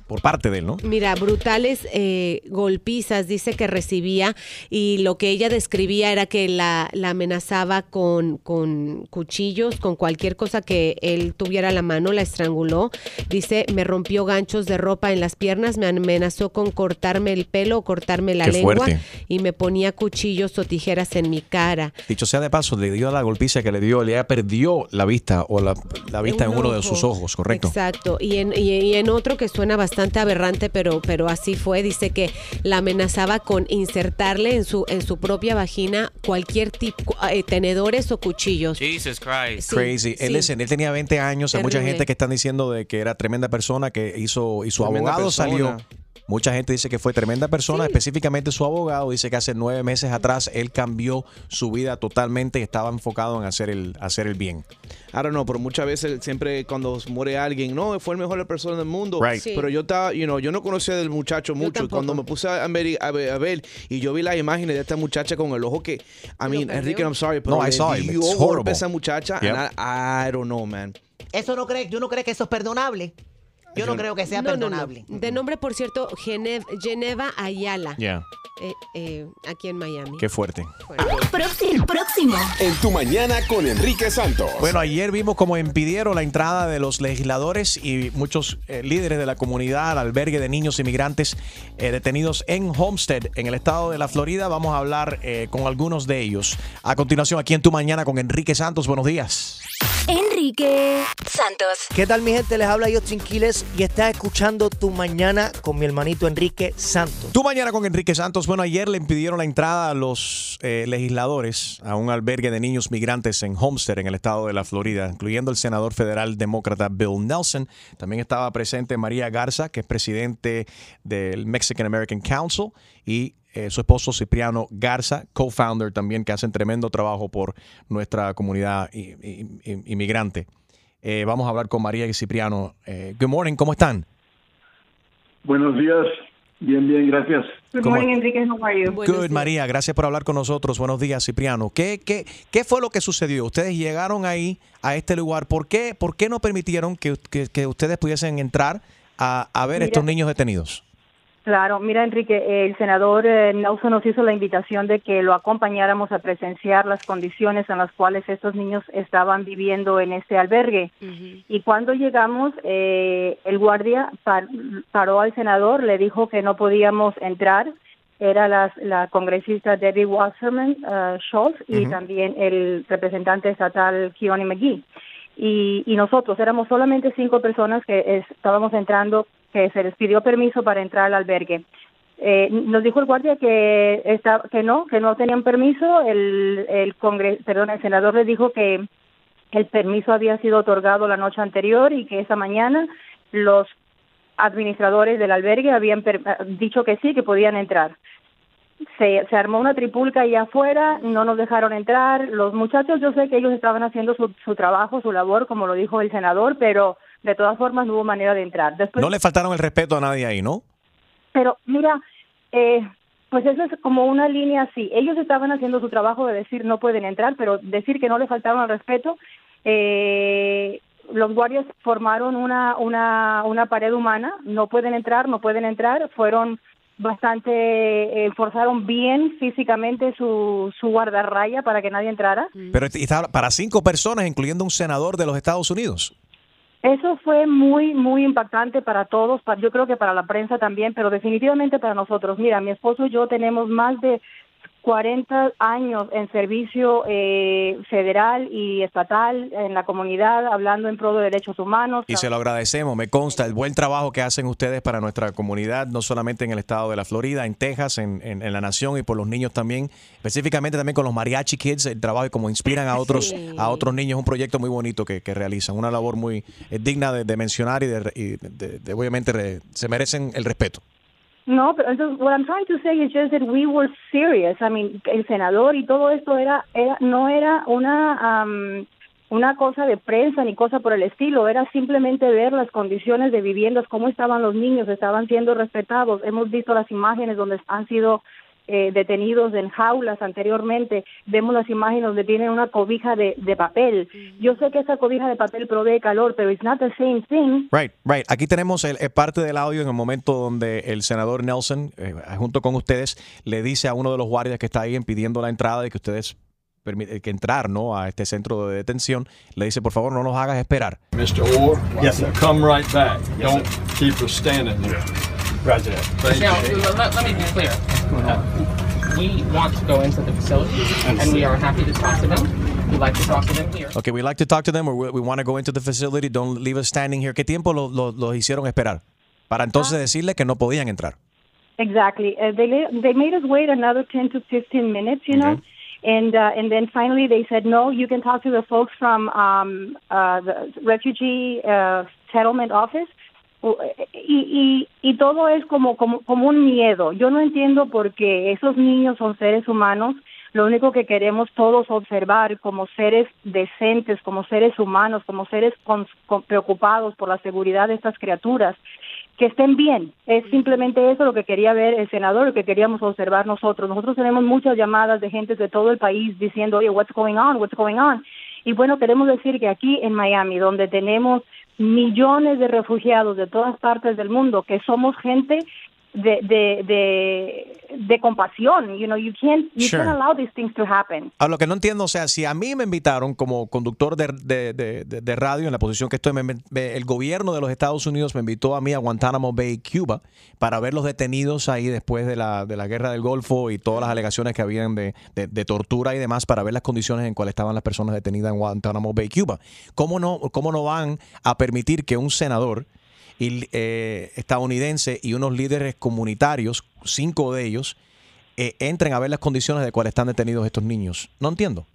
Speaker 4: por parte de él, ¿no?
Speaker 5: Mira, brutales eh, golpizas dice que recibía y lo que ella describía era que la, la amenazaba con, con cuchillos, con cualquier cosa que él tuviera a la mano, la estranguló. Dice, me rompió ganchos de ropa en las piernas, me amenazó con cortarme el pelo o cortarme la
Speaker 4: Qué
Speaker 5: lengua
Speaker 4: fuerte.
Speaker 5: y me ponía cuchillos o tijeras en mi cara.
Speaker 4: Dicho sea de paso, le dio la golpiza que le dio, ella perdió la vista o la, la vista en
Speaker 5: Un
Speaker 4: uno de sus ojos, correcto.
Speaker 5: Exacto. Y en, y, y en otro que suena bastante aberrante, pero, pero así fue, dice que la amenazaba con insertarle en su, en su propia vagina cualquier tipo, eh, tenedores o cuchillos.
Speaker 6: Jesus Christ.
Speaker 4: Crazy. Él, es- él tenía 20 años. Hay mucha gente que están diciendo de que era tremenda persona que hizo y su
Speaker 9: Tremenda
Speaker 4: abogado
Speaker 9: persona.
Speaker 4: salió. Mucha gente dice que fue tremenda persona, específicamente su abogado dice que hace nueve meses atrás él cambió su vida totalmente y estaba enfocado en hacer el, hacer el bien.
Speaker 9: I don't know, pero muchas veces siempre cuando muere alguien, no, fue el mejor persona del mundo.
Speaker 4: Right. Sí.
Speaker 9: Pero yo estaba, you know, yo no conocía del muchacho mucho. Cuando me puse a ver, a ver, a ver y yo vi las imágenes de esta muchacha con el ojo que, I mean, Enrique, I'm sorry, pero
Speaker 4: No, I saw it. It's horrible.
Speaker 9: esa muchacha.
Speaker 4: Yep.
Speaker 9: and I, I don't know, man.
Speaker 7: Eso no cree, yo no creo que eso es perdonable. Yo no creo que sea
Speaker 5: No, no, no.
Speaker 7: perdonable.
Speaker 5: De nombre, por cierto, Genev- Geneva Ayala,
Speaker 4: Ya,
Speaker 5: eh, eh, aquí en Miami.
Speaker 4: qué fuerte.
Speaker 1: Próximo. Próximo.
Speaker 21: En tu mañana con Enrique Santos.
Speaker 4: Bueno, ayer vimos cómo impidieron la entrada de los legisladores y muchos eh, líderes de la comunidad al albergue de niños inmigrantes eh, detenidos en Homestead, en el estado de la Florida. Vamos a hablar eh, con algunos de ellos. A continuación, aquí en Tu Mañana con Enrique Santos. Buenos días.
Speaker 1: Enrique Santos.
Speaker 11: ¿Qué tal mi gente? Les habla Justin Quiles y estás escuchando Tu Mañana con mi hermanito Enrique Santos.
Speaker 4: Tu mañana con Enrique Santos. Bueno, ayer le impidieron la entrada a los eh, legisladores a un albergue de niños migrantes en Homestead, en el estado de la Florida, incluyendo el senador federal demócrata Bill Nelson. También estaba presente María Garza, que es presidente del Mexican American Council, y eh, su esposo Cipriano Garza, co-founder también, que hacen tremendo trabajo por nuestra comunidad inmigrante. Eh, vamos a hablar con María y Cipriano. Eh, good morning, ¿cómo están?
Speaker 20: Buenos días.
Speaker 25: Bien, bien, gracias.
Speaker 26: Good
Speaker 4: ¿Cómo-
Speaker 26: morning, Enrique. How are you?
Speaker 4: Good, María, gracias por hablar con nosotros. Buenos días, Cipriano. ¿Qué, qué, ¿Qué fue lo que sucedió? Ustedes llegaron ahí, a este lugar. ¿Por qué, por qué no permitieron que, que- que ustedes pudiesen entrar a, a ver
Speaker 26: Mira.
Speaker 4: estos niños detenidos?
Speaker 26: Claro, mira Enrique, el senador eh, Nelson nos hizo la invitación de que lo acompañáramos a presenciar las condiciones en las cuales estos niños estaban viviendo en este albergue. Y cuando llegamos, eh, el guardia par- paró al senador, le dijo que no podíamos entrar. Era la, la congresista Debbie Wasserman eh, Schultz y también el representante estatal Keone McGee. Y, y nosotros éramos solamente cinco personas que estábamos entrando, que se les pidió permiso para entrar al albergue. Eh, nos dijo el guardia que está, que no, que no tenían permiso. El, el congre, perdón, el senador le dijo que el permiso había sido otorgado la noche anterior y que esa mañana los administradores del albergue habían per- eh, dicho que sí, que podían entrar. Se, se armó una tripulca allá afuera, no nos dejaron entrar. Los muchachos, yo sé que ellos estaban haciendo su, su trabajo, su labor, como lo dijo el senador, pero de todas formas no hubo manera de entrar. Después,
Speaker 4: No le faltaron el respeto a nadie ahí, ¿no?
Speaker 26: pero mira, eh, pues eso es como una línea así. Ellos estaban haciendo su trabajo de decir no pueden entrar, pero decir que no le faltaron al respeto, eh, los guardias formaron una, una, una pared humana, no pueden entrar, no pueden entrar, fueron bastante, eh, forzaron bien físicamente su, su guardarraya para que nadie entrara.
Speaker 4: Pero para cinco personas, incluyendo un senador de los Estados Unidos.
Speaker 26: Eso fue muy, muy impactante para todos, yo creo que para la prensa también, pero definitivamente para nosotros. Mira, mi esposo y yo tenemos más de 40 años en servicio eh, federal y estatal en la comunidad, hablando en pro de derechos humanos.
Speaker 4: Y se lo agradecemos, me consta el buen trabajo que hacen ustedes para nuestra comunidad, no solamente en el estado de la Florida, en Texas, en, en- en la nación y por los niños también, específicamente también con los mariachi kids, el trabajo y como inspiran a otros
Speaker 26: Sí.
Speaker 4: a otros niños, un proyecto muy bonito que, que realizan, una labor muy eh, digna de, de mencionar y, de, y de- de- obviamente re- se merecen el respeto.
Speaker 26: No, pero entonces, what I'm trying to say is just that we were serious. I mean, el senador y todo esto era, era no era una am, una cosa de prensa ni cosa por el estilo, era simplemente ver las condiciones de viviendas, cómo estaban los niños, estaban siendo respetados. Hemos visto las imágenes donde han sido eh, detenidos en jaulas anteriormente. Vemos las imágenes donde tienen una cobija de, de papel. Yo sé que esa cobija de papel provee calor, pero it's not the same thing.
Speaker 4: Right, right. Aquí tenemos el, eh, parte del audio en el momento donde el senador Nelson, eh, junto con ustedes, le dice a uno de los guardias que está ahí impidiendo la entrada de que ustedes permiten que entrar ¿no? a este centro de detención, le dice, por favor, no nos hagas esperar.
Speaker 27: Mr. Orr?
Speaker 28: Yes, sir.
Speaker 27: Come right back. Don't keep us standing there.
Speaker 28: Roger
Speaker 27: Thank
Speaker 28: Now,
Speaker 27: you.
Speaker 28: let, let me be clear. Uh, we want to go into the facility, and we are happy to talk to them. We'd like to talk to them here.
Speaker 4: Okay, we like to talk to them or we, we want to go into the facility. Don't leave us standing here. ¿Qué tiempo los lo, los hicieron esperar? Para entonces decirle que no podían entrar.
Speaker 26: Exactly. Uh, they they made us wait another 10 to 15 minutes, you know. And uh, and then finally they said no, you can talk to the folks from um, uh, the refugee uh, settlement office. U- Y, y, y todo es como, como, como un miedo. Yo no entiendo por qué esos niños son seres humanos. Lo único que queremos todos observar como seres decentes, como seres humanos, como seres con- con- preocupados por la seguridad de estas criaturas que estén bien. Es simplemente eso lo que quería ver el senador, lo que queríamos observar nosotros. Nosotros tenemos muchas llamadas de gente de todo el país diciendo, oye, what's going on, what's going on. Y bueno, queremos decir que aquí en Miami, donde tenemos millones de refugiados de todas partes del mundo, que somos gente de, de, de, de compasión, you know, you can't, you
Speaker 4: Sure.
Speaker 26: can't allow these things to happen.
Speaker 4: A lo que no entiendo, o sea, si a mí me invitaron como conductor de, de- de- radio en la posición que estoy, me- me- el gobierno de los Estados Unidos me invitó a mí a Guantánamo Bay, Cuba, para ver los detenidos ahí después de la, de la guerra del Golfo y todas las alegaciones que habían de, de- de tortura y demás, para ver las condiciones en cuales estaban las personas detenidas en Guantánamo Bay, Cuba. ¿Cómo no, cómo no van a permitir que un senador y, eh, estadounidense y unos líderes comunitarios, cinco de ellos, eh, entren a ver las condiciones de cuales están detenidos estos niños? No entiendo.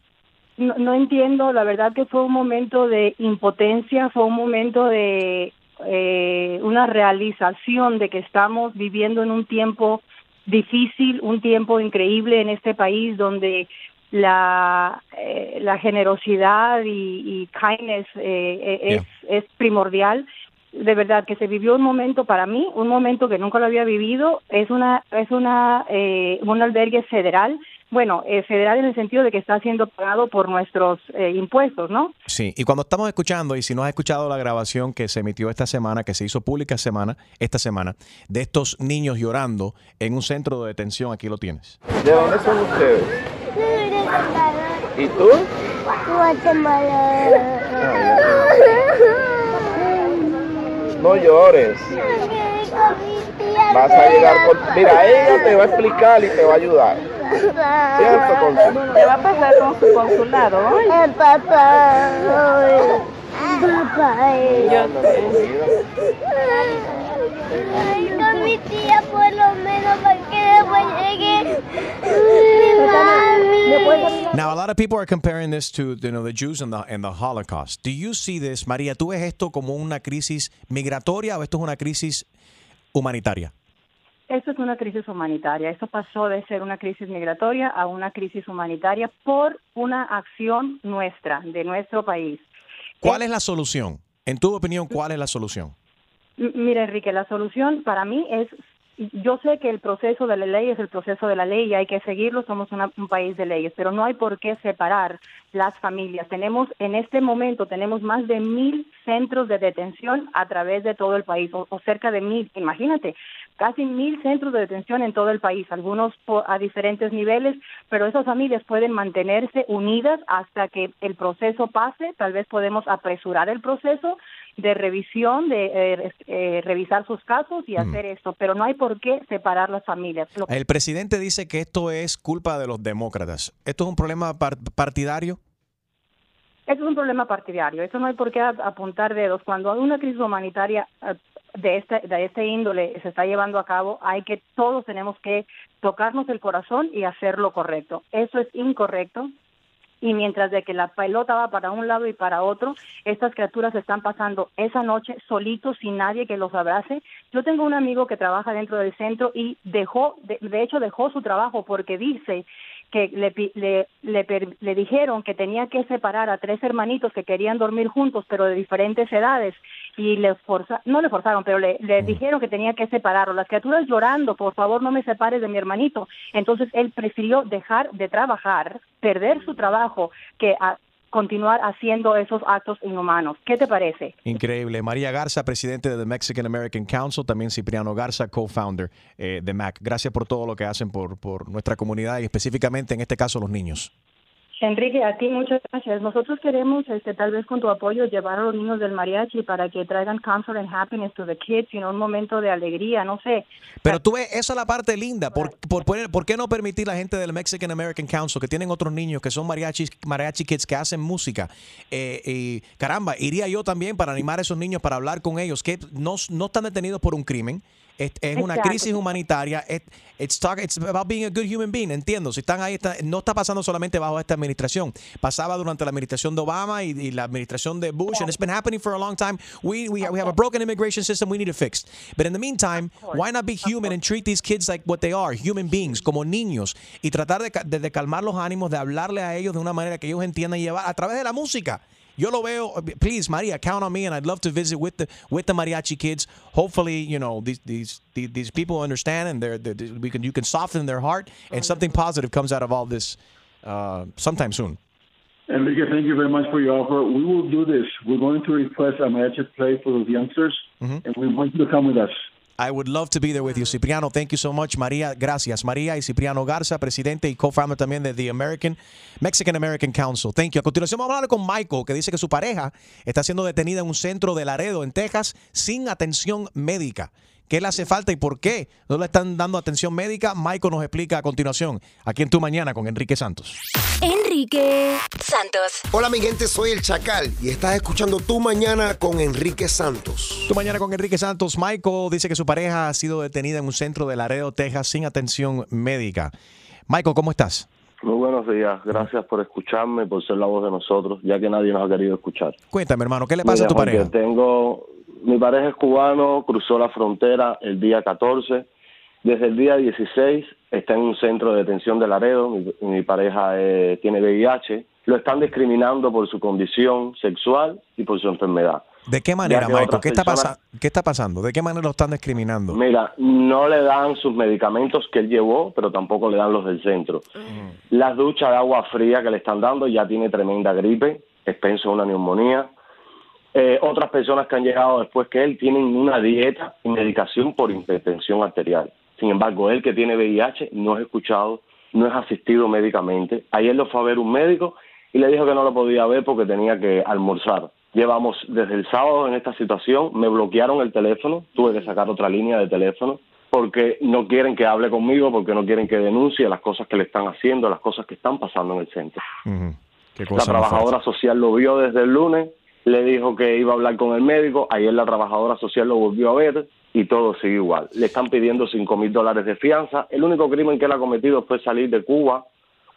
Speaker 26: No, no entiendo, la verdad que fue un momento de impotencia, fue un momento de eh, una realización de que estamos viviendo en un tiempo difícil, un tiempo increíble en este país donde la, eh, la generosidad y, y kindness eh, es, es primordial de verdad que se vivió un momento para mí, un momento que nunca lo había vivido. Es una es una eh, un albergue federal. Bueno, eh, federal en el sentido de que está siendo pagado por nuestros eh, impuestos, ¿no?
Speaker 4: Sí, y cuando estamos escuchando, y si no has escuchado la grabación que se emitió esta semana, que se hizo pública semana, esta semana, de estos niños llorando en un centro de detención, aquí lo tienes.
Speaker 29: ¿De dónde son ustedes? ¿Y tú? No llores. Vas a llegar con... Mira, ella te va a explicar y te va a ayudar. ¿Cierto?
Speaker 30: Te va a pasar con su consulado, ¿no?
Speaker 31: El papá. Papá.
Speaker 30: Yo
Speaker 31: con mi tía por lo menos para que después llegue mi mami.
Speaker 4: Now, a lot of people are comparing this to you know, the Jews and the, and the Holocaust. Do you see this, María? ¿Tú ves esto como una crisis migratoria o esto es una crisis humanitaria?
Speaker 26: Esto es una crisis humanitaria. Esto pasó de ser una crisis migratoria a una crisis humanitaria por una acción nuestra, de nuestro país.
Speaker 4: ¿Cuál es la solución? En tu opinión, ¿cuál es la solución?
Speaker 26: Mira, Enrique, la solución para mí es, yo sé que el proceso de la ley es el proceso de la ley y hay que seguirlo, somos una- un país de leyes, pero no hay por qué separar las familias. Tenemos, en este momento, tenemos más de mil centros de detención a través de todo el país, o, o cerca de mil, imagínate, casi mil centros de detención en todo el país, algunos a diferentes niveles, pero esas familias pueden mantenerse unidas hasta que el proceso pase, tal vez podemos apresurar el proceso de revisión, de eh, eh, revisar sus casos y hacer esto, pero no hay por qué separar las familias. Lo-
Speaker 4: El presidente dice que esto es culpa de los demócratas. ¿Esto es un problema par- partidario?
Speaker 26: Eso es un problema partidario, eso no hay por qué ap- apuntar dedos. Cuando una crisis humanitaria eh, de este, de este índole se está llevando a cabo, hay que, todos tenemos que tocarnos el corazón y hacer lo correcto. Eso es incorrecto. Y mientras de que la pelota va para un lado y para otro, estas criaturas están pasando esa noche solitos, sin nadie que los abrace. Yo tengo un amigo que trabaja dentro del centro y dejó, de, de hecho dejó su trabajo porque dice que le, le, le, le dijeron que tenía que separar a tres hermanitos que querían dormir juntos, pero de diferentes edades, y le forza, no le forzaron, pero le, le dijeron que tenía que separarlos. Las criaturas llorando, por favor, no me separes de mi hermanito. Entonces él prefirió dejar de trabajar, perder su trabajo, que a- continuar haciendo esos actos inhumanos. ¿Qué te parece?
Speaker 4: Increíble. María Garza, presidente de The Mexican American Council, también Cipriano Garza, co-founder eh, de MAC. Gracias por todo lo que hacen por, por nuestra comunidad y específicamente en este caso los niños.
Speaker 26: Enrique, a ti muchas gracias. Nosotros queremos, este, tal vez con tu apoyo, llevar a los niños del mariachi para que traigan comfort and happiness to the kids, y un momento de alegría, no sé.
Speaker 4: Pero tú ves, esa es la parte linda. ¿Por, por, poner- por qué no permitir la gente del Mexican American Council, que tienen otros niños que son mariachis, mariachi kids, que hacen música? eh, y caramba, iría yo también para animar a esos niños, para hablar con ellos, que no, no están detenidos por un crimen. Es, es una crisis humanitaria. It- it's, talk- it's about being a good human being. Entiendo. Si están ahí, está- no está pasando solamente bajo esta administración. Pasaba durante la administración de Obama y, y la administración de Bush, and it's been happening for a long time. We, we, we have a broken immigration system we need to fix. But in the meantime, why not be human and treat these kids like what they are, human beings, como niños, y tratar de, de- de calmar los ánimos, de hablarle a ellos de una manera que ellos entiendan y llevar a través de la música. Yo lo veo. Please, Maria, count on me, and I'd love to visit with the with the mariachi kids. Hopefully, you know these these these, these people understand, and they're, they're we can you can soften their heart, and something positive comes out of all this uh, sometime soon.
Speaker 20: Enrique, thank you very much for your offer. We will do this. We're going to request a mariachi play for those youngsters, and we want you to come with us.
Speaker 4: I would love to be there with you, Cipriano. Thank you so much, María. Gracias, María y Cipriano Garza, presidente y co-founder también de The American Mexican American Council. Thank you. A continuación vamos a hablar con Michael, que dice que su pareja está siendo detenida en un centro de Laredo, en Texas, sin atención médica. ¿Qué le hace falta y por qué no le están dando atención médica? Michael nos explica a continuación, aquí en Tu Mañana con Enrique Santos.
Speaker 1: Enrique Santos.
Speaker 32: Hola mi gente, soy el Chacal y estás escuchando Tu Mañana con Enrique Santos.
Speaker 4: Tu Mañana con Enrique Santos. Michael dice que su pareja ha sido detenida en un centro de Laredo, Texas, sin atención médica. Michael, ¿cómo estás?
Speaker 24: Muy buenos días, gracias por escucharme, por ser la voz de nosotros, ya que nadie nos ha querido escuchar.
Speaker 4: Cuéntame, hermano, ¿qué le pasa
Speaker 24: Mira,
Speaker 4: a tu pareja?
Speaker 24: que Tengo, mi pareja es cubano, cruzó la frontera el día 14. Desde el día 16 está en un centro de detención de Laredo. Mi, mi pareja eh, tiene VIH. Lo están discriminando por su condición sexual y por su enfermedad.
Speaker 4: ¿De qué manera,
Speaker 24: otras
Speaker 4: ¿Qué está,
Speaker 24: personas-
Speaker 4: ¿Qué está pasando? ¿De qué manera lo están discriminando?
Speaker 24: Mira, no le dan sus medicamentos que él llevó, pero tampoco le dan los del centro. Las duchas de agua fría que le están dando ya tiene tremenda gripe, expenso una neumonía. Eh, otras personas que han llegado después que él tienen una dieta y medicación por hipertensión arterial. Sin embargo, él que tiene VIH no es escuchado, no es asistido médicamente. Ayer lo fue a ver un médico y le dijo que no lo podía ver porque tenía que almorzar. Llevamos desde el sábado en esta situación, me bloquearon el teléfono, tuve que sacar otra línea de teléfono porque no quieren que hable conmigo, porque no quieren que denuncie las cosas que le están haciendo, las cosas que están pasando en el centro. La trabajadora social lo vio desde el lunes, le dijo que iba a hablar con el médico, ayer la trabajadora social lo volvió a ver y todo sigue igual. Le están pidiendo cinco mil dólares de fianza. El único crimen que él ha cometido fue salir de Cuba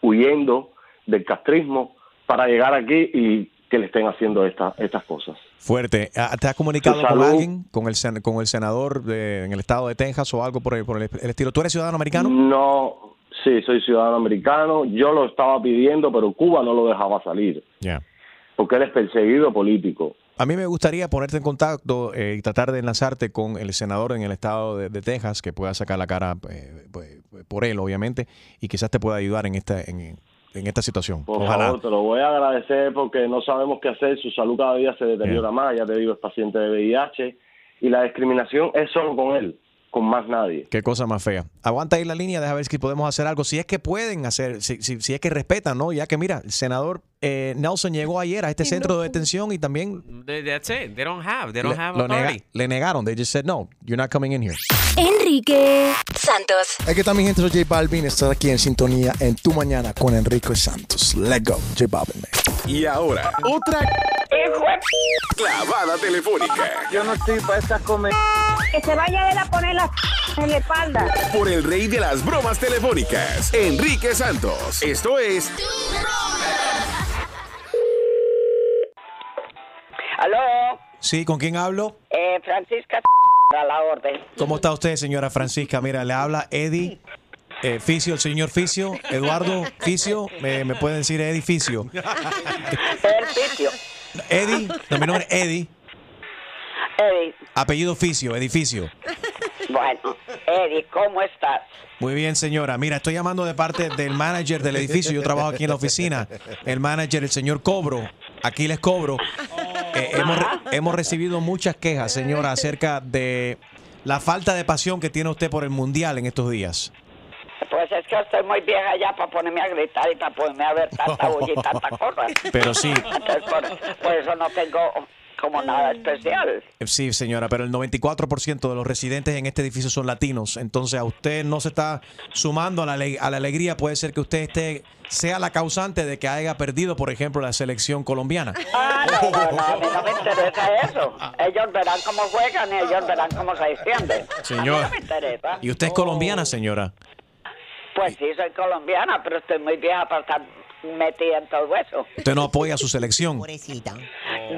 Speaker 24: huyendo del castrismo para llegar aquí y que le estén haciendo esta- estas cosas.
Speaker 4: Fuerte. Ah, ¿Te has comunicado con alguien, con el, sen- con el senador de- en el estado de Texas o algo por el, por el- el estilo? ¿Tú eres ciudadano americano?
Speaker 24: No, sí, soy ciudadano americano. Yo lo estaba pidiendo, pero Cuba no lo dejaba salir
Speaker 4: Ya.
Speaker 24: Porque él es perseguido político.
Speaker 4: A mí me gustaría ponerte en contacto eh, y tratar de enlazarte con el senador en el estado de, de Texas que pueda sacar la cara eh, pues, por él, obviamente, y quizás te pueda ayudar en esta, en, en esta situación.
Speaker 24: Por
Speaker 4: Ojalá.
Speaker 24: favor, te lo voy a agradecer porque no sabemos qué hacer. Su salud cada día se deteriora más. Ya te digo, es paciente de VIH. Y la discriminación es solo con él, con más nadie.
Speaker 4: Qué cosa más fea. Aguanta ahí la línea, deja ver si podemos hacer algo. Si es que pueden hacer, si, si, si es que respetan, ¿no? Ya que mira, el senador eh, Nelson llegó ayer a este centro de detención y también
Speaker 6: They- That's it. They don't have. They don't
Speaker 4: le,
Speaker 6: have
Speaker 4: nega-
Speaker 6: authority.
Speaker 4: le negaron. They just said, no, you're not coming in here.
Speaker 1: Enrique Santos.
Speaker 11: Hay que también, gente, soy J Balvin. Estás aquí en sintonía en Tu Mañana con Enrique Santos. Let's go, J Balvin. man.
Speaker 21: Y ahora, otra clavada telefónica.
Speaker 30: Yo no estoy para esta comer. Que se vaya él a poner la en la espalda.
Speaker 21: Por el rey de las bromas telefónicas, Enrique Santos. Esto es
Speaker 30: Aló,
Speaker 4: Sí, ¿con quién hablo?
Speaker 30: eh, Francisca a la orden.
Speaker 4: ¿Cómo está usted, señora Francisca? Mira, le habla Eddie. eh, Ficio, el señor Ficio, Eduardo Ficio, me, me pueden decir Eddie Ficio.
Speaker 30: El.
Speaker 4: Eddie, no, mi nombre es Eddie,
Speaker 30: Eddie,
Speaker 4: apellido Ficio, edificio.
Speaker 30: bueno, Eddie, ¿cómo estás?
Speaker 4: Muy bien, señora. Mira, estoy llamando de parte del manager del edificio. Yo trabajo aquí en la oficina. El manager, el señor Cobro. Aquí les cobro. Eh, hemos, hemos recibido muchas quejas, señora, acerca de la falta de pasión que tiene usted por el mundial en estos días.
Speaker 30: Pues es que estoy muy vieja ya para ponerme a gritar y para ponerme a ver tanta bulla y tanta cosa.
Speaker 4: Pero sí.
Speaker 30: Entonces, por, por eso no tengo como nada especial.
Speaker 4: Eh, Sí, señora, pero el 94% de los residentes en este edificio son latinos. Entonces, a usted no se está sumando a la, a la alegría. Puede ser que usted esté, sea la causante de que haya perdido, por ejemplo, la selección colombiana.
Speaker 30: Ah, no, no, no, a mí no me interesa eso. Ellos verán cómo juegan y ellos verán cómo se defienden.
Speaker 4: Señor.
Speaker 30: A mí no me interesa.
Speaker 4: ¿Y usted es colombiana, señora?
Speaker 30: Pues sí, soy colombiana, pero estoy muy vieja para estar metida en todo eso.
Speaker 4: ¿Usted no apoya a su selección?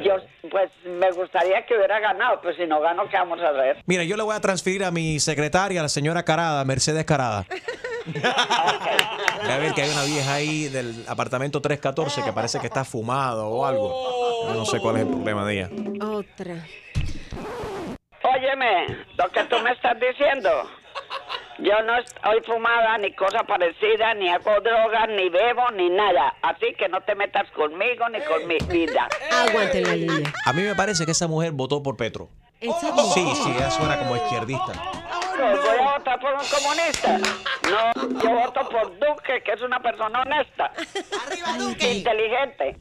Speaker 30: Yo, pues me gustaría que hubiera ganado, pero si no gano, ¿qué vamos a hacer?
Speaker 4: Mira, yo le voy a transferir a mi secretaria, la señora Carada, Mercedes Carada. A ver que hay una vieja ahí del apartamento 314 que parece que está fumado o algo. Yo no sé cuál es el problema de ella.
Speaker 5: Otra.
Speaker 30: Óyeme, lo que tú me estás diciendo, yo no estoy fumada ni cosa parecida, ni hago drogas, ni bebo, ni nada. Así que no te metas conmigo ni con mi vida.
Speaker 5: Aguante la línea.
Speaker 4: A mí me parece que esa mujer votó por Petro.
Speaker 5: Esa
Speaker 4: Sí, sí, ella suena como izquierdista.
Speaker 30: No, voy a votar por un comunista. No, yo voto por Duque, que es una persona honesta. Inteligente.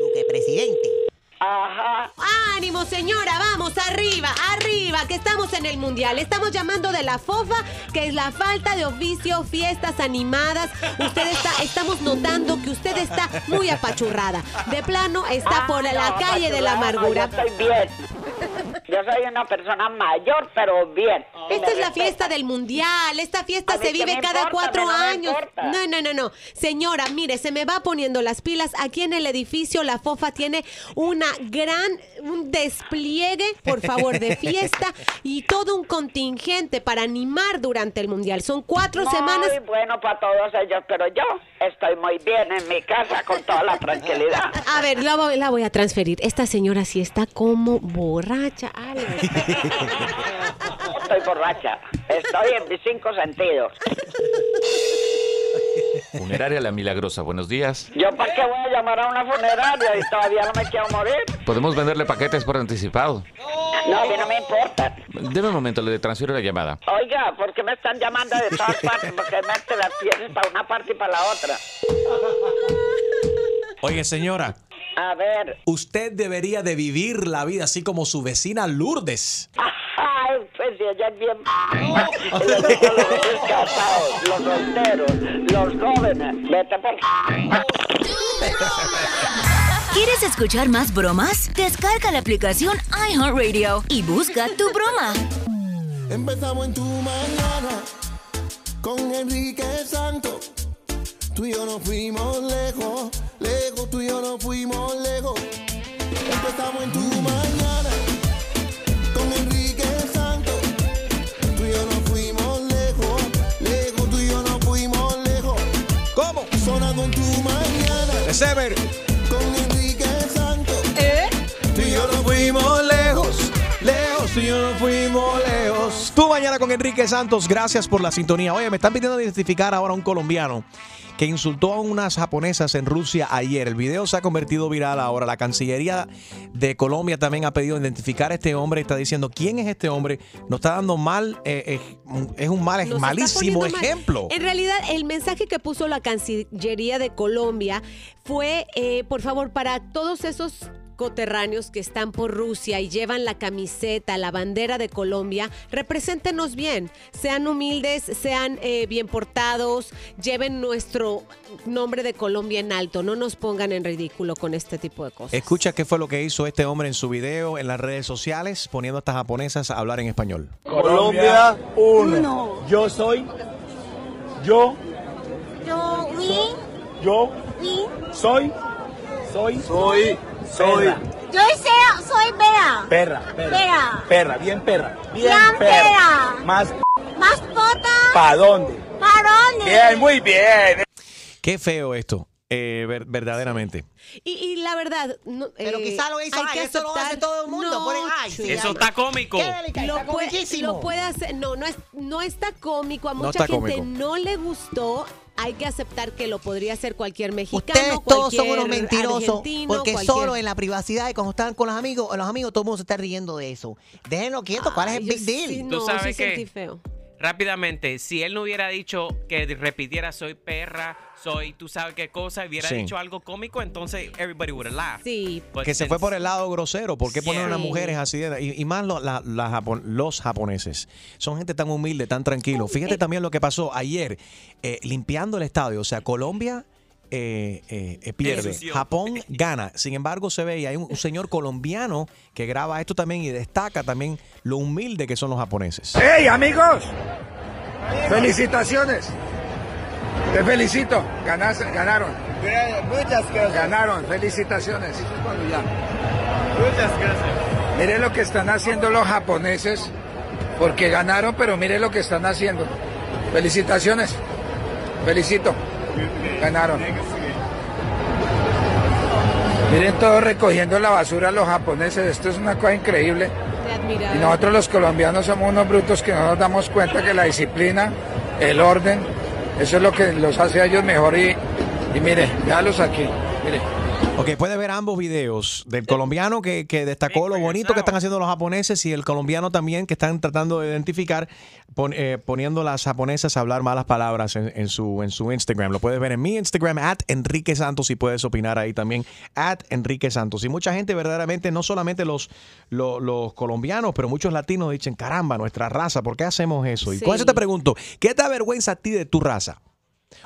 Speaker 7: Duque, presidente.
Speaker 30: Ajá.
Speaker 5: Ánimo, señora, vamos, arriba, arriba, que estamos en el mundial. Estamos llamando de la FOFA, que es la falta de oficio, fiestas animadas. Usted está, estamos notando que usted está muy apachurrada. De plano, está
Speaker 30: Ah,
Speaker 5: por la calle de la amargura.
Speaker 30: Yo estoy bien. Yo soy una persona mayor, pero bien.
Speaker 5: Esta es la
Speaker 30: respeta.
Speaker 5: fiesta del mundial. Esta fiesta se vive cada
Speaker 30: importa,
Speaker 5: cuatro años. No, no, no, no. Señora, mire, se me va poniendo las pilas. Aquí en el edificio La Fofa tiene una gran, un despliegue, por favor, de fiesta y todo un contingente para animar durante el mundial. Son cuatro
Speaker 30: Muy
Speaker 5: semanas.
Speaker 30: bueno para todos ellos, pero yo estoy muy bien en mi casa con toda la tranquilidad.
Speaker 5: A ver, la, voy- la voy a transferir. Esta señora sí está como borracha. Algo.
Speaker 30: Estoy borracha. Estoy en mis cinco sentidos.
Speaker 33: Funeraria La Milagrosa, buenos días.
Speaker 30: ¿Yo para qué voy a llamar a una funeraria y todavía no me quiero morir?
Speaker 33: Podemos venderle paquetes por anticipado.
Speaker 30: No, a mí no me importa.
Speaker 33: Deme un momento, le transfiero la llamada.
Speaker 30: Oiga, ¿por qué me están llamando de todas partes? Porque mete las piezas para una parte y para la otra.
Speaker 4: Oye, señora,
Speaker 30: A ver.
Speaker 4: usted debería de vivir la vida así como su vecina Lourdes.
Speaker 30: Ay, pues si ella es bien... Los recién casados, los solteros, los jóvenes. Vete por...
Speaker 1: ¿Quieres escuchar más bromas? Descarga la aplicación iHeartRadio y busca tu broma.
Speaker 3: Empezamos en tu mañana con Enrique Santos. Tú y yo nos fuimos lejos, lejos, tú y yo nos fuimos lejos. Empezamos en tu mañana con Enrique Santos. Tú y yo nos fuimos lejos, lejos, tú y yo nos fuimos lejos.
Speaker 4: ¿Cómo?
Speaker 3: Sonando en tu mañana
Speaker 4: De Sever.
Speaker 3: con Enrique Santos.
Speaker 4: Tú y yo nos fuimos lejos, lejos, tú y yo nos fuimos lejos. Tú mañana con Enrique Santos, gracias por la sintonía. Oye, me están pidiendo identificar ahora a un colombiano que insultó a unas japonesas en Rusia ayer. El video se ha convertido viral ahora. La Cancillería de Colombia también ha pedido identificar a este hombre. Está diciendo quién es este hombre. Nos está dando mal, eh, eh, es un mal,
Speaker 5: Nos
Speaker 4: malísimo
Speaker 5: mal.
Speaker 4: ejemplo.
Speaker 5: En realidad, el mensaje que puso la Cancillería de Colombia fue, eh, por favor, para todos esos coterráneos que están por Rusia y llevan la camiseta, la bandera de Colombia, represéntenos bien, sean humildes, sean eh, bien portados, lleven nuestro nombre de Colombia en alto, no nos pongan en ridículo con este tipo de cosas.
Speaker 4: Escucha qué fue lo que hizo este hombre en su video en las redes sociales, poniendo a estas japonesas a hablar en español.
Speaker 34: Colombia, uno. Yo soy. Yo.
Speaker 31: Yo,
Speaker 34: Soy, yo. Soy. Soy. Soy. Soy.
Speaker 31: Yo soy, soy.
Speaker 34: Perra. Perra.
Speaker 31: Perra.
Speaker 34: Perra, bien perra. Bien,
Speaker 31: Bien perra.
Speaker 34: Más.
Speaker 31: Más pota.
Speaker 34: ¿Para dónde?
Speaker 31: ¿Para dónde?
Speaker 34: Bien, muy bien.
Speaker 4: Qué feo esto, eh, ver- verdaderamente.
Speaker 5: Y, y la verdad, no,
Speaker 7: Pero
Speaker 5: eh,
Speaker 7: quizá lo hizo,
Speaker 5: hay
Speaker 7: ay,
Speaker 5: que
Speaker 7: eso lo hace todo el mundo,
Speaker 5: No,
Speaker 7: ponen, ay, sí,
Speaker 6: Eso
Speaker 7: ay.
Speaker 6: está cómico.
Speaker 5: Lo
Speaker 7: está
Speaker 5: puede,
Speaker 7: comiquísimo.
Speaker 5: lo puede hacer, no, no, es, no está cómico, a mucha gente
Speaker 4: cómico.
Speaker 5: no le gustó, hay que aceptar que lo podría hacer cualquier mexicano,
Speaker 7: Ustedes todos son unos mentirosos porque
Speaker 5: cualquier-
Speaker 7: solo en la privacidad y cuando están con los amigos, los amigos todo el mundo se está riendo de eso. Déjenlo quieto, ¿cuál es el
Speaker 5: Ay,
Speaker 7: big deal?
Speaker 5: sí,
Speaker 6: Tú
Speaker 5: no, sí
Speaker 6: sabes que-
Speaker 5: sentí feo.
Speaker 6: Rápidamente, si él no hubiera dicho que repitiera soy perra, soy tú sabes qué cosa, hubiera
Speaker 4: Sí.
Speaker 6: dicho algo cómico, entonces everybody would have laughed.
Speaker 5: Sí.
Speaker 6: But
Speaker 4: que se fue por el lado grosero. ¿Por qué poner a mujeres así? de- y, y más lo- la- la japo- los japoneses. Son gente tan humilde, tan tranquilo. Fíjate también lo que pasó ayer, eh, limpiando el estadio. O sea, Colombia eh, eh, eh, pierde,
Speaker 6: Ensució.
Speaker 4: Japón gana. Sin embargo, se ve y hay un, un señor colombiano que graba esto también y destaca también lo humilde que son los japoneses.
Speaker 34: ¡Hey, amigos! ¡Felicitaciones! Te felicito. Ganas- ganaron. Muchas gracias. Ganaron. Felicitaciones. Muchas gracias. Mire lo que están haciendo los japoneses. Porque ganaron, pero mire lo que están haciendo. Felicitaciones. Felicito. Ganaron. Miren todos recogiendo la basura los japoneses. Esto es una cosa increíble. Y nosotros los colombianos somos unos brutos que no nos damos cuenta que la disciplina, el orden, eso es lo que los hace a ellos mejor. Y, y mire, véalos aquí, mire.
Speaker 4: Ok, puede ver ambos videos del colombiano que, que destacó lo bonito que están haciendo los japoneses y el colombiano también que están tratando de identificar pon- eh, poniendo las japonesas a hablar malas palabras en, en su, en su Instagram. Lo puedes ver en mi Instagram, at Enrique Santos, y puedes opinar ahí también, at Enrique Santos. Y mucha gente verdaderamente, no solamente los, lo- los, colombianos, pero muchos latinos dicen, caramba, nuestra raza, ¿por qué hacemos eso? Y con eso te pregunto, ¿qué te avergüenza a ti de tu raza?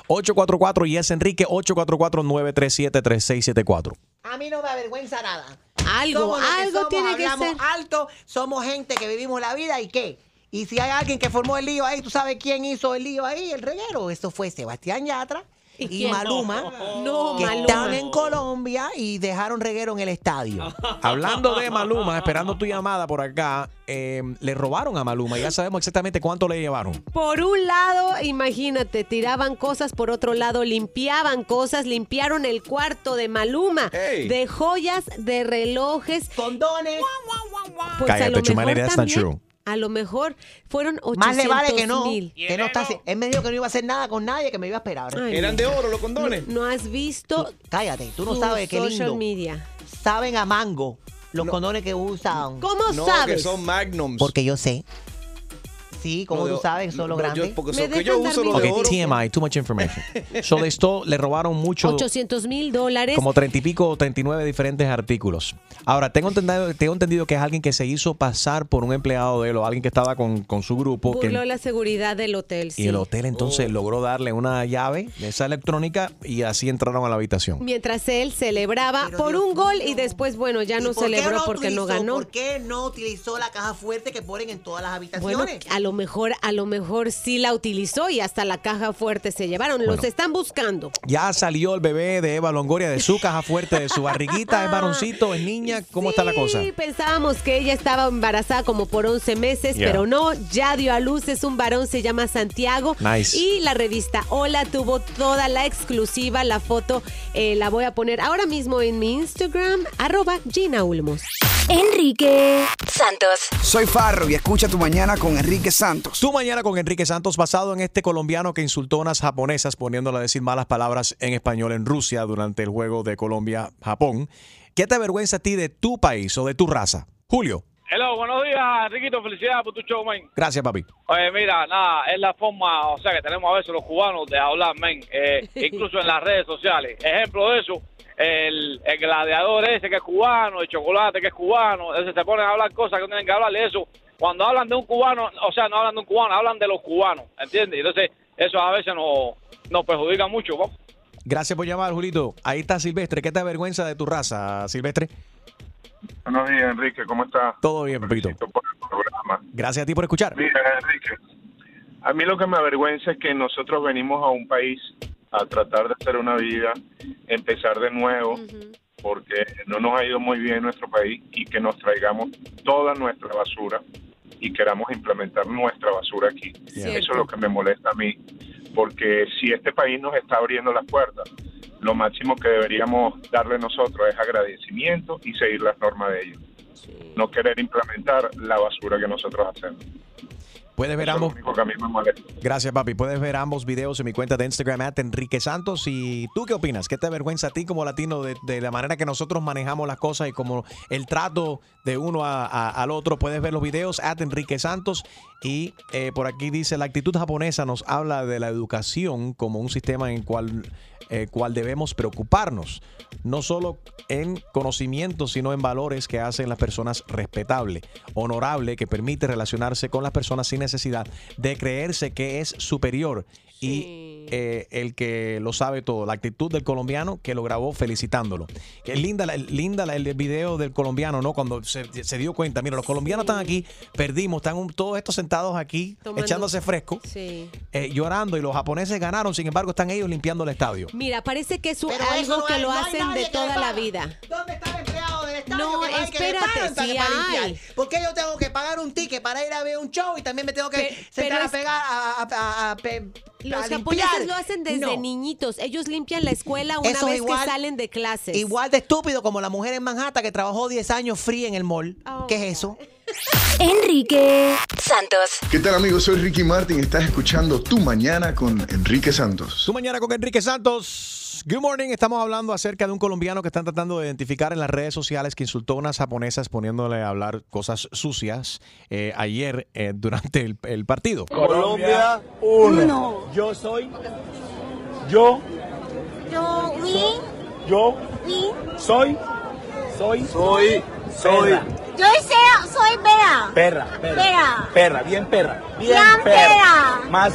Speaker 4: 844 y es Enrique 844-937-3674.
Speaker 7: A mí no me avergüenza nada.
Speaker 5: Algo,
Speaker 7: Somos
Speaker 5: algo
Speaker 7: somos,
Speaker 5: tiene que
Speaker 7: hablamos
Speaker 5: ser.
Speaker 7: alto, somos gente que vivimos la vida y qué. Y si hay alguien que formó el lío ahí, ¿tú sabes quién hizo el lío ahí, el reguero? Eso fue Sebastián Yatra
Speaker 5: ¿Y
Speaker 7: y? Maluma,
Speaker 5: No,
Speaker 7: que
Speaker 5: Maluma.
Speaker 7: están en Colombia y dejaron reguero en el estadio.
Speaker 4: Hablando de Maluma, esperando tu llamada por acá, eh, le robaron a Maluma. Ya sabemos exactamente cuánto le llevaron.
Speaker 5: Por un lado, imagínate, tiraban cosas, por otro lado, limpiaban cosas, limpiaron el cuarto de Maluma,
Speaker 4: Hey.
Speaker 5: de joyas, de relojes.
Speaker 7: Condones.
Speaker 5: Pues a
Speaker 4: Cállate,
Speaker 5: lo mejor
Speaker 4: that's not
Speaker 5: también,
Speaker 4: true.
Speaker 5: A lo mejor fueron 800
Speaker 7: Más le vale que no,
Speaker 5: mil.
Speaker 7: que no está así. Él me dijo que no iba a hacer nada con nadie, que me iba a esperar.
Speaker 5: Ay,
Speaker 23: ¿Eran
Speaker 5: no.
Speaker 23: de oro los condones?
Speaker 5: No, no has visto
Speaker 7: Cállate, tú no sabes qué
Speaker 5: social
Speaker 7: lindo.
Speaker 5: media.
Speaker 7: Saben a mango los condones que usan.
Speaker 5: ¿Cómo
Speaker 23: No,
Speaker 5: sabes?
Speaker 23: que son magnums.
Speaker 7: Porque yo sé. Sí, como tú sabes, son los grandes.
Speaker 23: porque
Speaker 5: ¿Me
Speaker 23: que
Speaker 5: dejas
Speaker 23: yo uso
Speaker 5: mi
Speaker 23: los de
Speaker 4: Ok,
Speaker 23: oro.
Speaker 4: TMI, too much information. So, de esto le robaron mucho.
Speaker 5: 800 mil dólares.
Speaker 4: Como treinta y pico, 39 diferentes artículos. Ahora, tengo entendido, tengo entendido que es alguien que se hizo pasar por un empleado de él o alguien que estaba con, con su grupo. que-
Speaker 5: Burló la seguridad del hotel.
Speaker 4: y
Speaker 5: sí.
Speaker 4: el hotel entonces logró darle una llave de esa electrónica y así entraron a la habitación.
Speaker 5: Mientras él celebraba por un gol y después, bueno, ya
Speaker 7: ¿Y
Speaker 5: no
Speaker 7: por qué
Speaker 5: celebró porque no
Speaker 7: utilizó-
Speaker 5: ganó.
Speaker 7: ¿Por qué no utilizó la caja fuerte que ponen en todas las
Speaker 5: Bueno,
Speaker 7: habitaciones?
Speaker 5: a lo mejor, a lo mejor sí la utilizó y hasta la caja fuerte se llevaron. Los están buscando.
Speaker 4: Ya salió el bebé de Eva Longoria de su caja fuerte, de su barriguita. ¿Es varoncito? ¿Es niña? ¿Cómo está la cosa?
Speaker 5: Sí, pensábamos que ella estaba embarazada como por 11 meses,
Speaker 4: Yeah.
Speaker 5: pero no, ya dio a luz, es un varón, se llama Santiago.
Speaker 4: Nice.
Speaker 5: Y la revista Hola tuvo toda la exclusiva, la foto eh, la voy a poner ahora mismo en mi Instagram, arroba Gina Ulmos.
Speaker 1: Enrique Santos.
Speaker 35: Soy Farro y escucha tu mañana con Enrique Santos.
Speaker 4: Tu mañana con Enrique Santos, basado en este colombiano que insultó a unas japonesas poniéndole a decir malas palabras en español en Rusia durante el juego de Colombia-Japón. ¿Qué te avergüenza a ti de tu país o de tu raza? Julio,
Speaker 36: Hello, buenos días, Enriquito. Felicidades por tu show, man.
Speaker 4: gracias, papi.
Speaker 36: Oye, mira, nada, es la forma, o sea, que tenemos a veces los cubanos de hablar, men, eh, incluso en las redes sociales. Ejemplo de eso, el, el gladiador ese que es cubano, el chocolate que es cubano, ese se ponen a hablar cosas que no tienen que hablar de eso. Cuando hablan de un cubano, o sea, no hablan de un cubano, hablan de los cubanos, ¿entiendes? Entonces, eso a veces nos, nos perjudica mucho, ¿no?
Speaker 4: Gracias por llamar, Julito. Ahí está Silvestre. ¿Qué te avergüenza de tu raza, Silvestre?
Speaker 37: Buenos días, Enrique, ¿cómo estás?
Speaker 4: Todo bien.
Speaker 37: Programa.
Speaker 4: Gracias a ti por escuchar.
Speaker 37: Mira, Enrique, a mí lo que me avergüenza es que nosotros venimos a un país a tratar de hacer una vida, empezar de nuevo, porque no nos ha ido muy bien en nuestro país y que nos traigamos toda nuestra basura y queramos implementar nuestra basura aquí. Eso es lo que me molesta a mí, porque si este país nos está abriendo las puertas, lo máximo que deberíamos darle nosotros es agradecimiento y seguir las normas de ellos. No querer implementar la basura que nosotros hacemos.
Speaker 4: Puedes ver ambos. Gracias, papi. Puedes ver ambos videos en mi cuenta de Instagram, at Enrique Santos. ¿Y tú qué opinas? ¿Qué te avergüenza a ti como latino de, de la manera que nosotros manejamos las cosas y como el trato de uno a- a- al otro? Puedes ver los videos, at Enrique Santos. Y eh, por aquí dice, la actitud japonesa nos habla de la educación como un sistema en cual, eh, cual debemos preocuparnos. No solo en conocimiento, sino en valores que hacen las personas respetables, honorable, que permite relacionarse con las personas sin necesidad de creerse que es superior y eh, el que lo sabe todo. La actitud del colombiano que lo grabó felicitándolo. Que es linda, la- linda la- el video del colombiano, ¿no? Cuando se, se dio cuenta, mira, los colombianos están aquí, perdimos, están un- todos estos sentados aquí,
Speaker 5: Tomando-
Speaker 4: echándose fresco,
Speaker 5: Sí.
Speaker 4: eh, llorando y los japoneses ganaron, sin embargo están ellos limpiando el estadio.
Speaker 5: Mira, parece que es un- algo
Speaker 7: no
Speaker 5: que lo
Speaker 7: no
Speaker 5: hacen de toda la vida.
Speaker 7: ¿Dónde está el empleado del estadio?
Speaker 5: No,
Speaker 7: que y que
Speaker 5: espérate,
Speaker 7: pagan
Speaker 5: sí
Speaker 7: para limpiar? ¿Por qué yo tengo que pagar un ticket para ir a ver un show y también me tengo que
Speaker 5: Pe-
Speaker 7: sentar a pegar a, a- a- a
Speaker 5: Los japoneses lo hacen desde
Speaker 7: No.
Speaker 5: niñitos. Ellos limpian la escuela una
Speaker 7: Eso es
Speaker 5: vez
Speaker 7: igual-
Speaker 5: que salen de clases.
Speaker 7: Igual de estúpido como la mujer en Manhattan que trabajó 10 años free en el mall. ¿Qué es eso?
Speaker 1: Enrique Santos.
Speaker 38: ¿Qué tal amigos? Soy Ricky Martin. Estás escuchando Tu Mañana con Enrique Santos.
Speaker 4: Tu mañana con Enrique Santos. Good morning. Estamos hablando acerca de un colombiano que están tratando de identificar en las redes sociales que insultó a unas japonesas poniéndole a hablar cosas sucias eh, ayer eh, durante el, el partido.
Speaker 39: Colombia, uno. Yo soy. Yo.
Speaker 31: Yo, we,
Speaker 39: Yo.
Speaker 31: we.
Speaker 39: Soy. Soy. Soy. Soy.
Speaker 31: Yo soy, soy Bea.
Speaker 39: Perra. Perra.
Speaker 31: Perra.
Speaker 39: Perra. Bien perra. Bien,
Speaker 31: Bien
Speaker 39: perra.
Speaker 31: perra.
Speaker 39: Más.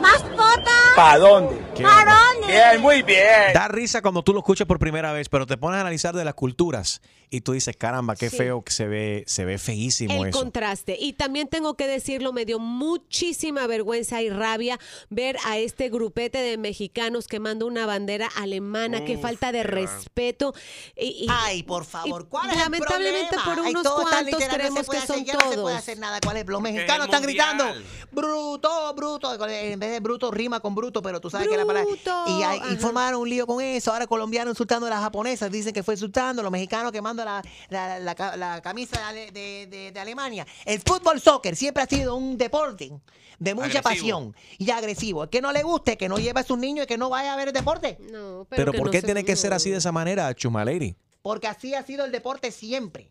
Speaker 31: Mascota. ¿Para dónde?
Speaker 40: ¿Para
Speaker 31: dónde? Bien, muy bien.
Speaker 4: Da risa cuando tú lo escuchas por primera vez, pero te pones a analizar de las culturas y tú dices, caramba, qué
Speaker 5: Sí.
Speaker 4: feo que se ve, se ve feísimo
Speaker 5: El
Speaker 4: eso.
Speaker 5: contraste. Y también tengo que decirlo, me dio muchísima vergüenza y rabia ver a este grupete de mexicanos quemando una bandera alemana. Qué falta de respeto. Y, y-
Speaker 7: Ay, por favor, ¿cuál es
Speaker 5: Lamentablemente por unos cuantos
Speaker 7: no
Speaker 5: creemos que
Speaker 7: hacer,
Speaker 5: son
Speaker 7: ya no se puede
Speaker 5: todos.
Speaker 7: hacer nada. ¿Cuál es? Los mexicanos están gritando, bruto, bruto. En vez de bruto rima con bruto, pero tú sabes que la palabra...
Speaker 5: Bruto,
Speaker 7: Y, hay- y formaron un lío con eso. Ahora colombianos insultando a las japonesas, dicen que fue insultando. Los mexicanos quemando la, la, la ca- la camisa de, de- de- de Alemania. El fútbol soccer siempre ha sido un deporte de mucha
Speaker 4: Agresivo.
Speaker 7: pasión y agresivo. El que no le guste, que no lleve a sus niños y que no vaya a ver el deporte.
Speaker 5: No,
Speaker 4: Pero, ¿por qué tiene que ser así de esa manera, Chumaleri?
Speaker 7: Porque así ha sido el deporte siempre.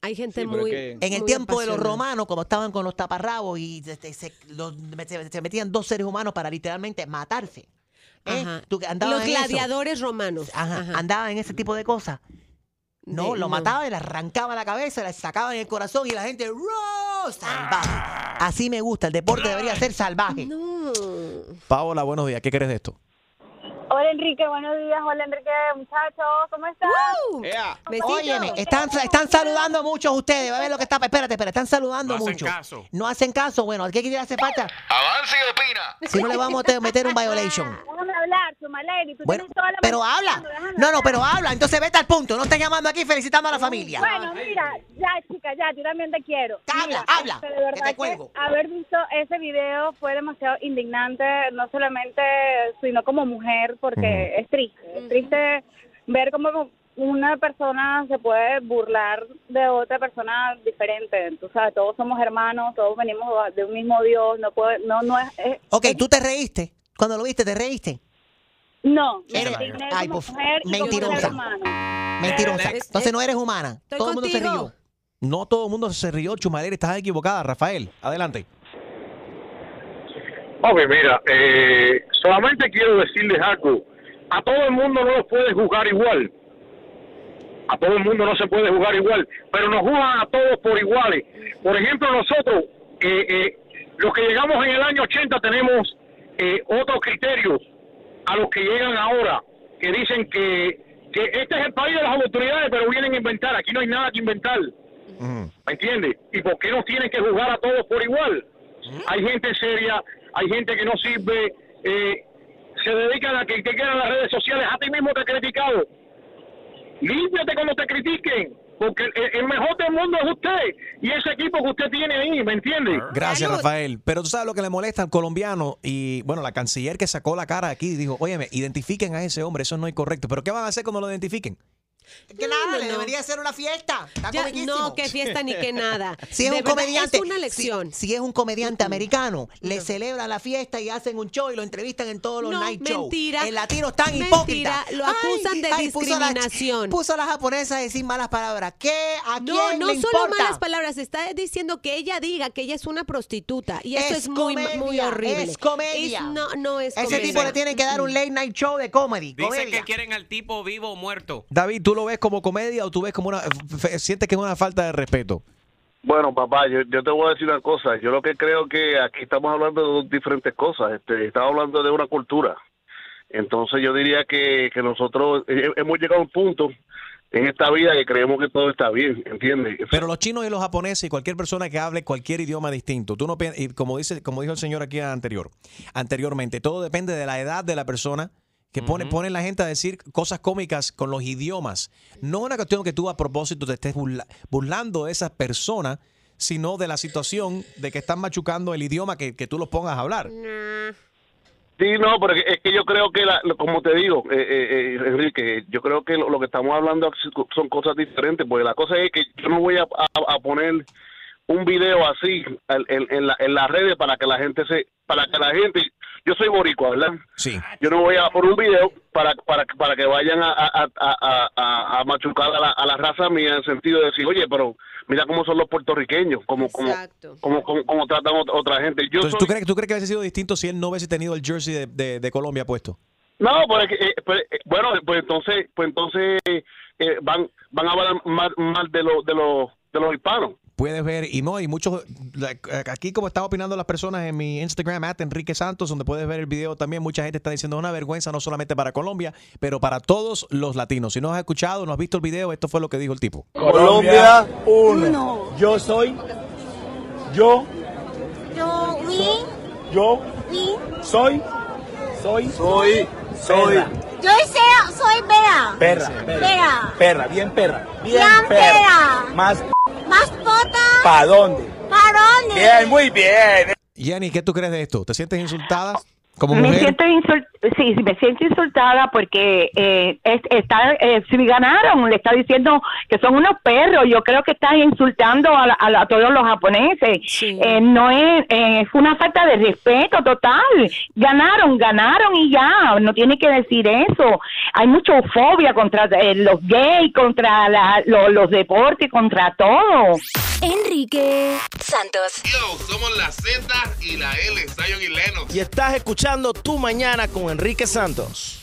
Speaker 5: Hay gente
Speaker 4: Sí,
Speaker 5: muy.
Speaker 4: es
Speaker 7: En el
Speaker 5: muy
Speaker 7: tiempo de los romanos, como estaban con los taparrabos y se, se- se- los- se- se metían dos seres humanos para literalmente matarse. ¿eh?
Speaker 5: Ajá.
Speaker 7: Tú
Speaker 5: Los
Speaker 7: en eso.
Speaker 5: gladiadores romanos.
Speaker 7: Ajá,
Speaker 5: Ajá.
Speaker 7: andaban en ese tipo de cosas. No,
Speaker 5: De-
Speaker 7: lo
Speaker 5: no.
Speaker 7: mataban, le arrancaban la cabeza, le sacaban el corazón y la gente. ¡Salvaje! Así me gusta, el deporte debería ser salvaje.
Speaker 4: Paola, buenos días. ¿Qué crees de esto?
Speaker 23: Hola Enrique, buenos días. Hola Enrique, muchachos, ¿cómo están?
Speaker 7: Óyeme, están, están saludando muchos ustedes. Va a ver lo que está. Espérate, espérate, están saludando
Speaker 41: No hacen
Speaker 7: mucho.
Speaker 41: caso.
Speaker 7: No hacen caso. Bueno, ¿qué quiere hacer falta?
Speaker 41: Avance y opina.
Speaker 7: Si no le vamos a te- meter un violation.
Speaker 23: Déjame hablar, Chumaleri. Tú
Speaker 7: Bueno,
Speaker 23: tienes toda la
Speaker 7: pero habla. No, no, pero habla. Entonces vete al punto. No estás llamando aquí felicitando a la familia.
Speaker 23: Bueno, mira, ya chica, ya, yo también te quiero.
Speaker 7: Habla,
Speaker 23: Mira,
Speaker 7: habla,
Speaker 23: este, de
Speaker 7: que te
Speaker 23: que
Speaker 7: cuelgo.
Speaker 23: haber visto ese video fue demasiado indignante, no solamente, sino como mujer, porque es triste. Es triste ver cómo una persona se puede burlar de otra persona diferente. Tú sabes, todos somos hermanos, todos venimos de un mismo Dios, no puede, no, no es, es-
Speaker 7: Ok, tú te reíste. Cuando lo viste, te reíste.
Speaker 23: no, me
Speaker 7: Eres- Ay,
Speaker 23: como
Speaker 7: por-
Speaker 23: mujer y como
Speaker 7: mentirosa.
Speaker 23: ser humano.
Speaker 7: Mentirosa. Entonces no eres humana.
Speaker 23: Estoy
Speaker 7: Todo el mundo se rió.
Speaker 4: No todo el mundo se rió, Chumaleri. Estás equivocada, Rafael. Adelante.
Speaker 42: Hombre, mira, eh, solamente quiero decirles algo. A todo el mundo no lo puede jugar igual. A todo el mundo no se puede jugar igual, pero nos juegan a todos por iguales. Por ejemplo, nosotros, eh, eh, los que llegamos en el año 80, tenemos eh, otros criterios a los que llegan ahora, que dicen que, que este es el país de las oportunidades, pero vienen a inventar. Aquí no hay nada que inventar. ¿Me entiendes? ¿Y por qué nos tienen que jugar a todos por igual? Hay gente seria, hay gente que no sirve, eh, se dedican a que te quieran las redes sociales. A ti mismo te he criticado. Límpiate cuando te critiquen, porque el, el mejor del mundo es usted y ese equipo que usted tiene ahí, ¿me entiende?
Speaker 4: Gracias, Rafael. Pero tú sabes lo que le molesta al colombiano y, bueno, la canciller que sacó la cara aquí y dijo, óyeme, identifiquen a ese hombre, eso no es correcto. Pero ¿qué van a hacer cuando lo identifiquen?
Speaker 7: Que nada,
Speaker 5: no,
Speaker 7: le
Speaker 5: no.
Speaker 7: debería ser una fiesta. Está
Speaker 5: Ya,
Speaker 7: comiquísimo.
Speaker 5: no, qué fiesta ni qué nada.
Speaker 7: Si es
Speaker 5: De
Speaker 7: un
Speaker 5: verdad,
Speaker 7: comediante,
Speaker 5: Es una lección.
Speaker 7: Si, es un comediante americano, le celebran la fiesta y hacen un show y lo entrevistan en todos los
Speaker 5: No,
Speaker 7: night shows.
Speaker 5: mentira.
Speaker 7: El latino es tan
Speaker 5: Mentira,
Speaker 7: hipócrita.
Speaker 5: lo acusan de
Speaker 7: puso a la-
Speaker 5: discriminación.
Speaker 7: Puso a la japonesa a decir malas palabras. ¿Qué? ¿A
Speaker 5: No,
Speaker 7: quién
Speaker 5: no
Speaker 7: le
Speaker 5: solo
Speaker 7: importa?
Speaker 5: malas palabras, está diciendo que ella diga que ella es una prostituta y eso es,
Speaker 7: Es
Speaker 5: muy
Speaker 7: comedia,
Speaker 5: muy horrible.
Speaker 7: es comedia.
Speaker 5: Es- no, no es
Speaker 7: Ese
Speaker 5: comedia.
Speaker 7: tipo le tienen que dar un late night show de comedy.
Speaker 6: Dicen
Speaker 7: comedia.
Speaker 6: que quieren al tipo vivo o muerto.
Speaker 4: David, ¿tú lo ves como comedia o tú ves como una... sientes que es una falta de respeto?
Speaker 19: Bueno, papá, yo, yo te voy a decir una cosa. Yo lo que creo que aquí estamos hablando de dos diferentes cosas. Este, estamos hablando de una cultura. Entonces yo diría que, que nosotros hemos llegado a un punto en esta vida que creemos que todo está bien, ¿entiendes?
Speaker 4: Pero los chinos y los japoneses y cualquier persona que hable cualquier idioma distinto, tú no y como dice, como dijo el señor aquí anterior, anteriormente, todo depende de la edad de la persona que pone, pone la gente a decir cosas cómicas con los idiomas. No es una cuestión que tú a propósito te estés burla- burlando de esas personas, sino de la situación de que están machucando el idioma que, que tú los pongas a hablar.
Speaker 19: Sí, no, pero es que yo creo que, la- como te digo, eh, eh, eh, Enrique, yo creo que lo, lo que estamos hablando son cosas diferentes, porque la cosa es que yo no voy a, a- a poner un video así en, en, en la- en las redes para que la gente se, para que la gente, yo soy boricua, ¿verdad?
Speaker 4: Sí.
Speaker 19: Yo no voy a poner un video para para, para que vayan a, a, a, a- a- a machucar a la, a la raza mía en el sentido de decir, oye, pero mira cómo son los puertorriqueños, cómo, cómo, cómo, cómo, cómo tratan ot- otra gente. Yo
Speaker 4: Entonces,
Speaker 19: soy-
Speaker 4: ¿tú crees, ¿tú crees que hubiese sido distinto si él no hubiese tenido el jersey de, de- de Colombia puesto?
Speaker 19: No, pues, es que, eh, pues, eh, bueno, pues entonces, pues entonces eh, van van a hablar mal, mal de los de los de los hispanos.
Speaker 4: Puedes ver, y no, y muchos, like, aquí como están opinando las personas en mi Instagram, at Enrique Santos, donde puedes ver el video también, mucha gente está diciendo "Es una vergüenza no solamente para Colombia, pero para todos los latinos. Si no has escuchado, no has visto el video, esto fue lo que dijo el tipo.
Speaker 39: Colombia, uno. Yo soy. Yo.
Speaker 31: Yo, we,
Speaker 39: Yo.
Speaker 31: we.
Speaker 39: Soy. Soy. Soy. Soy.
Speaker 31: Yo soy, soy Bea.
Speaker 39: Perra.
Speaker 31: Perra.
Speaker 39: Perra, bien perra. Bien,
Speaker 31: Bien perra.
Speaker 39: Más
Speaker 31: Más pota.
Speaker 39: ¿para dónde?
Speaker 31: ¿Para dónde?
Speaker 39: Bien, muy bien.
Speaker 4: Jenny, ¿qué tú crees de esto? ¿Te sientes insultada como
Speaker 43: Me siento sí, sí, me siento insultada porque eh, es- está, eh, si ganaron, le está diciendo que son unos perros. Yo creo que está insultando a, la- a la- a todos los japoneses. Eh, no es, eh, es una falta de respeto total. Ganaron, ganaron y ya. No tiene que decir eso. Hay mucha fobia contra eh, los gays, contra la- lo- los deportes, contra todo.
Speaker 1: Enrique Santos.
Speaker 33: Yo, somos la Z y la L, Zion y Lennox.
Speaker 44: Y estás escuchando Tu Mañana con Enrique Santos.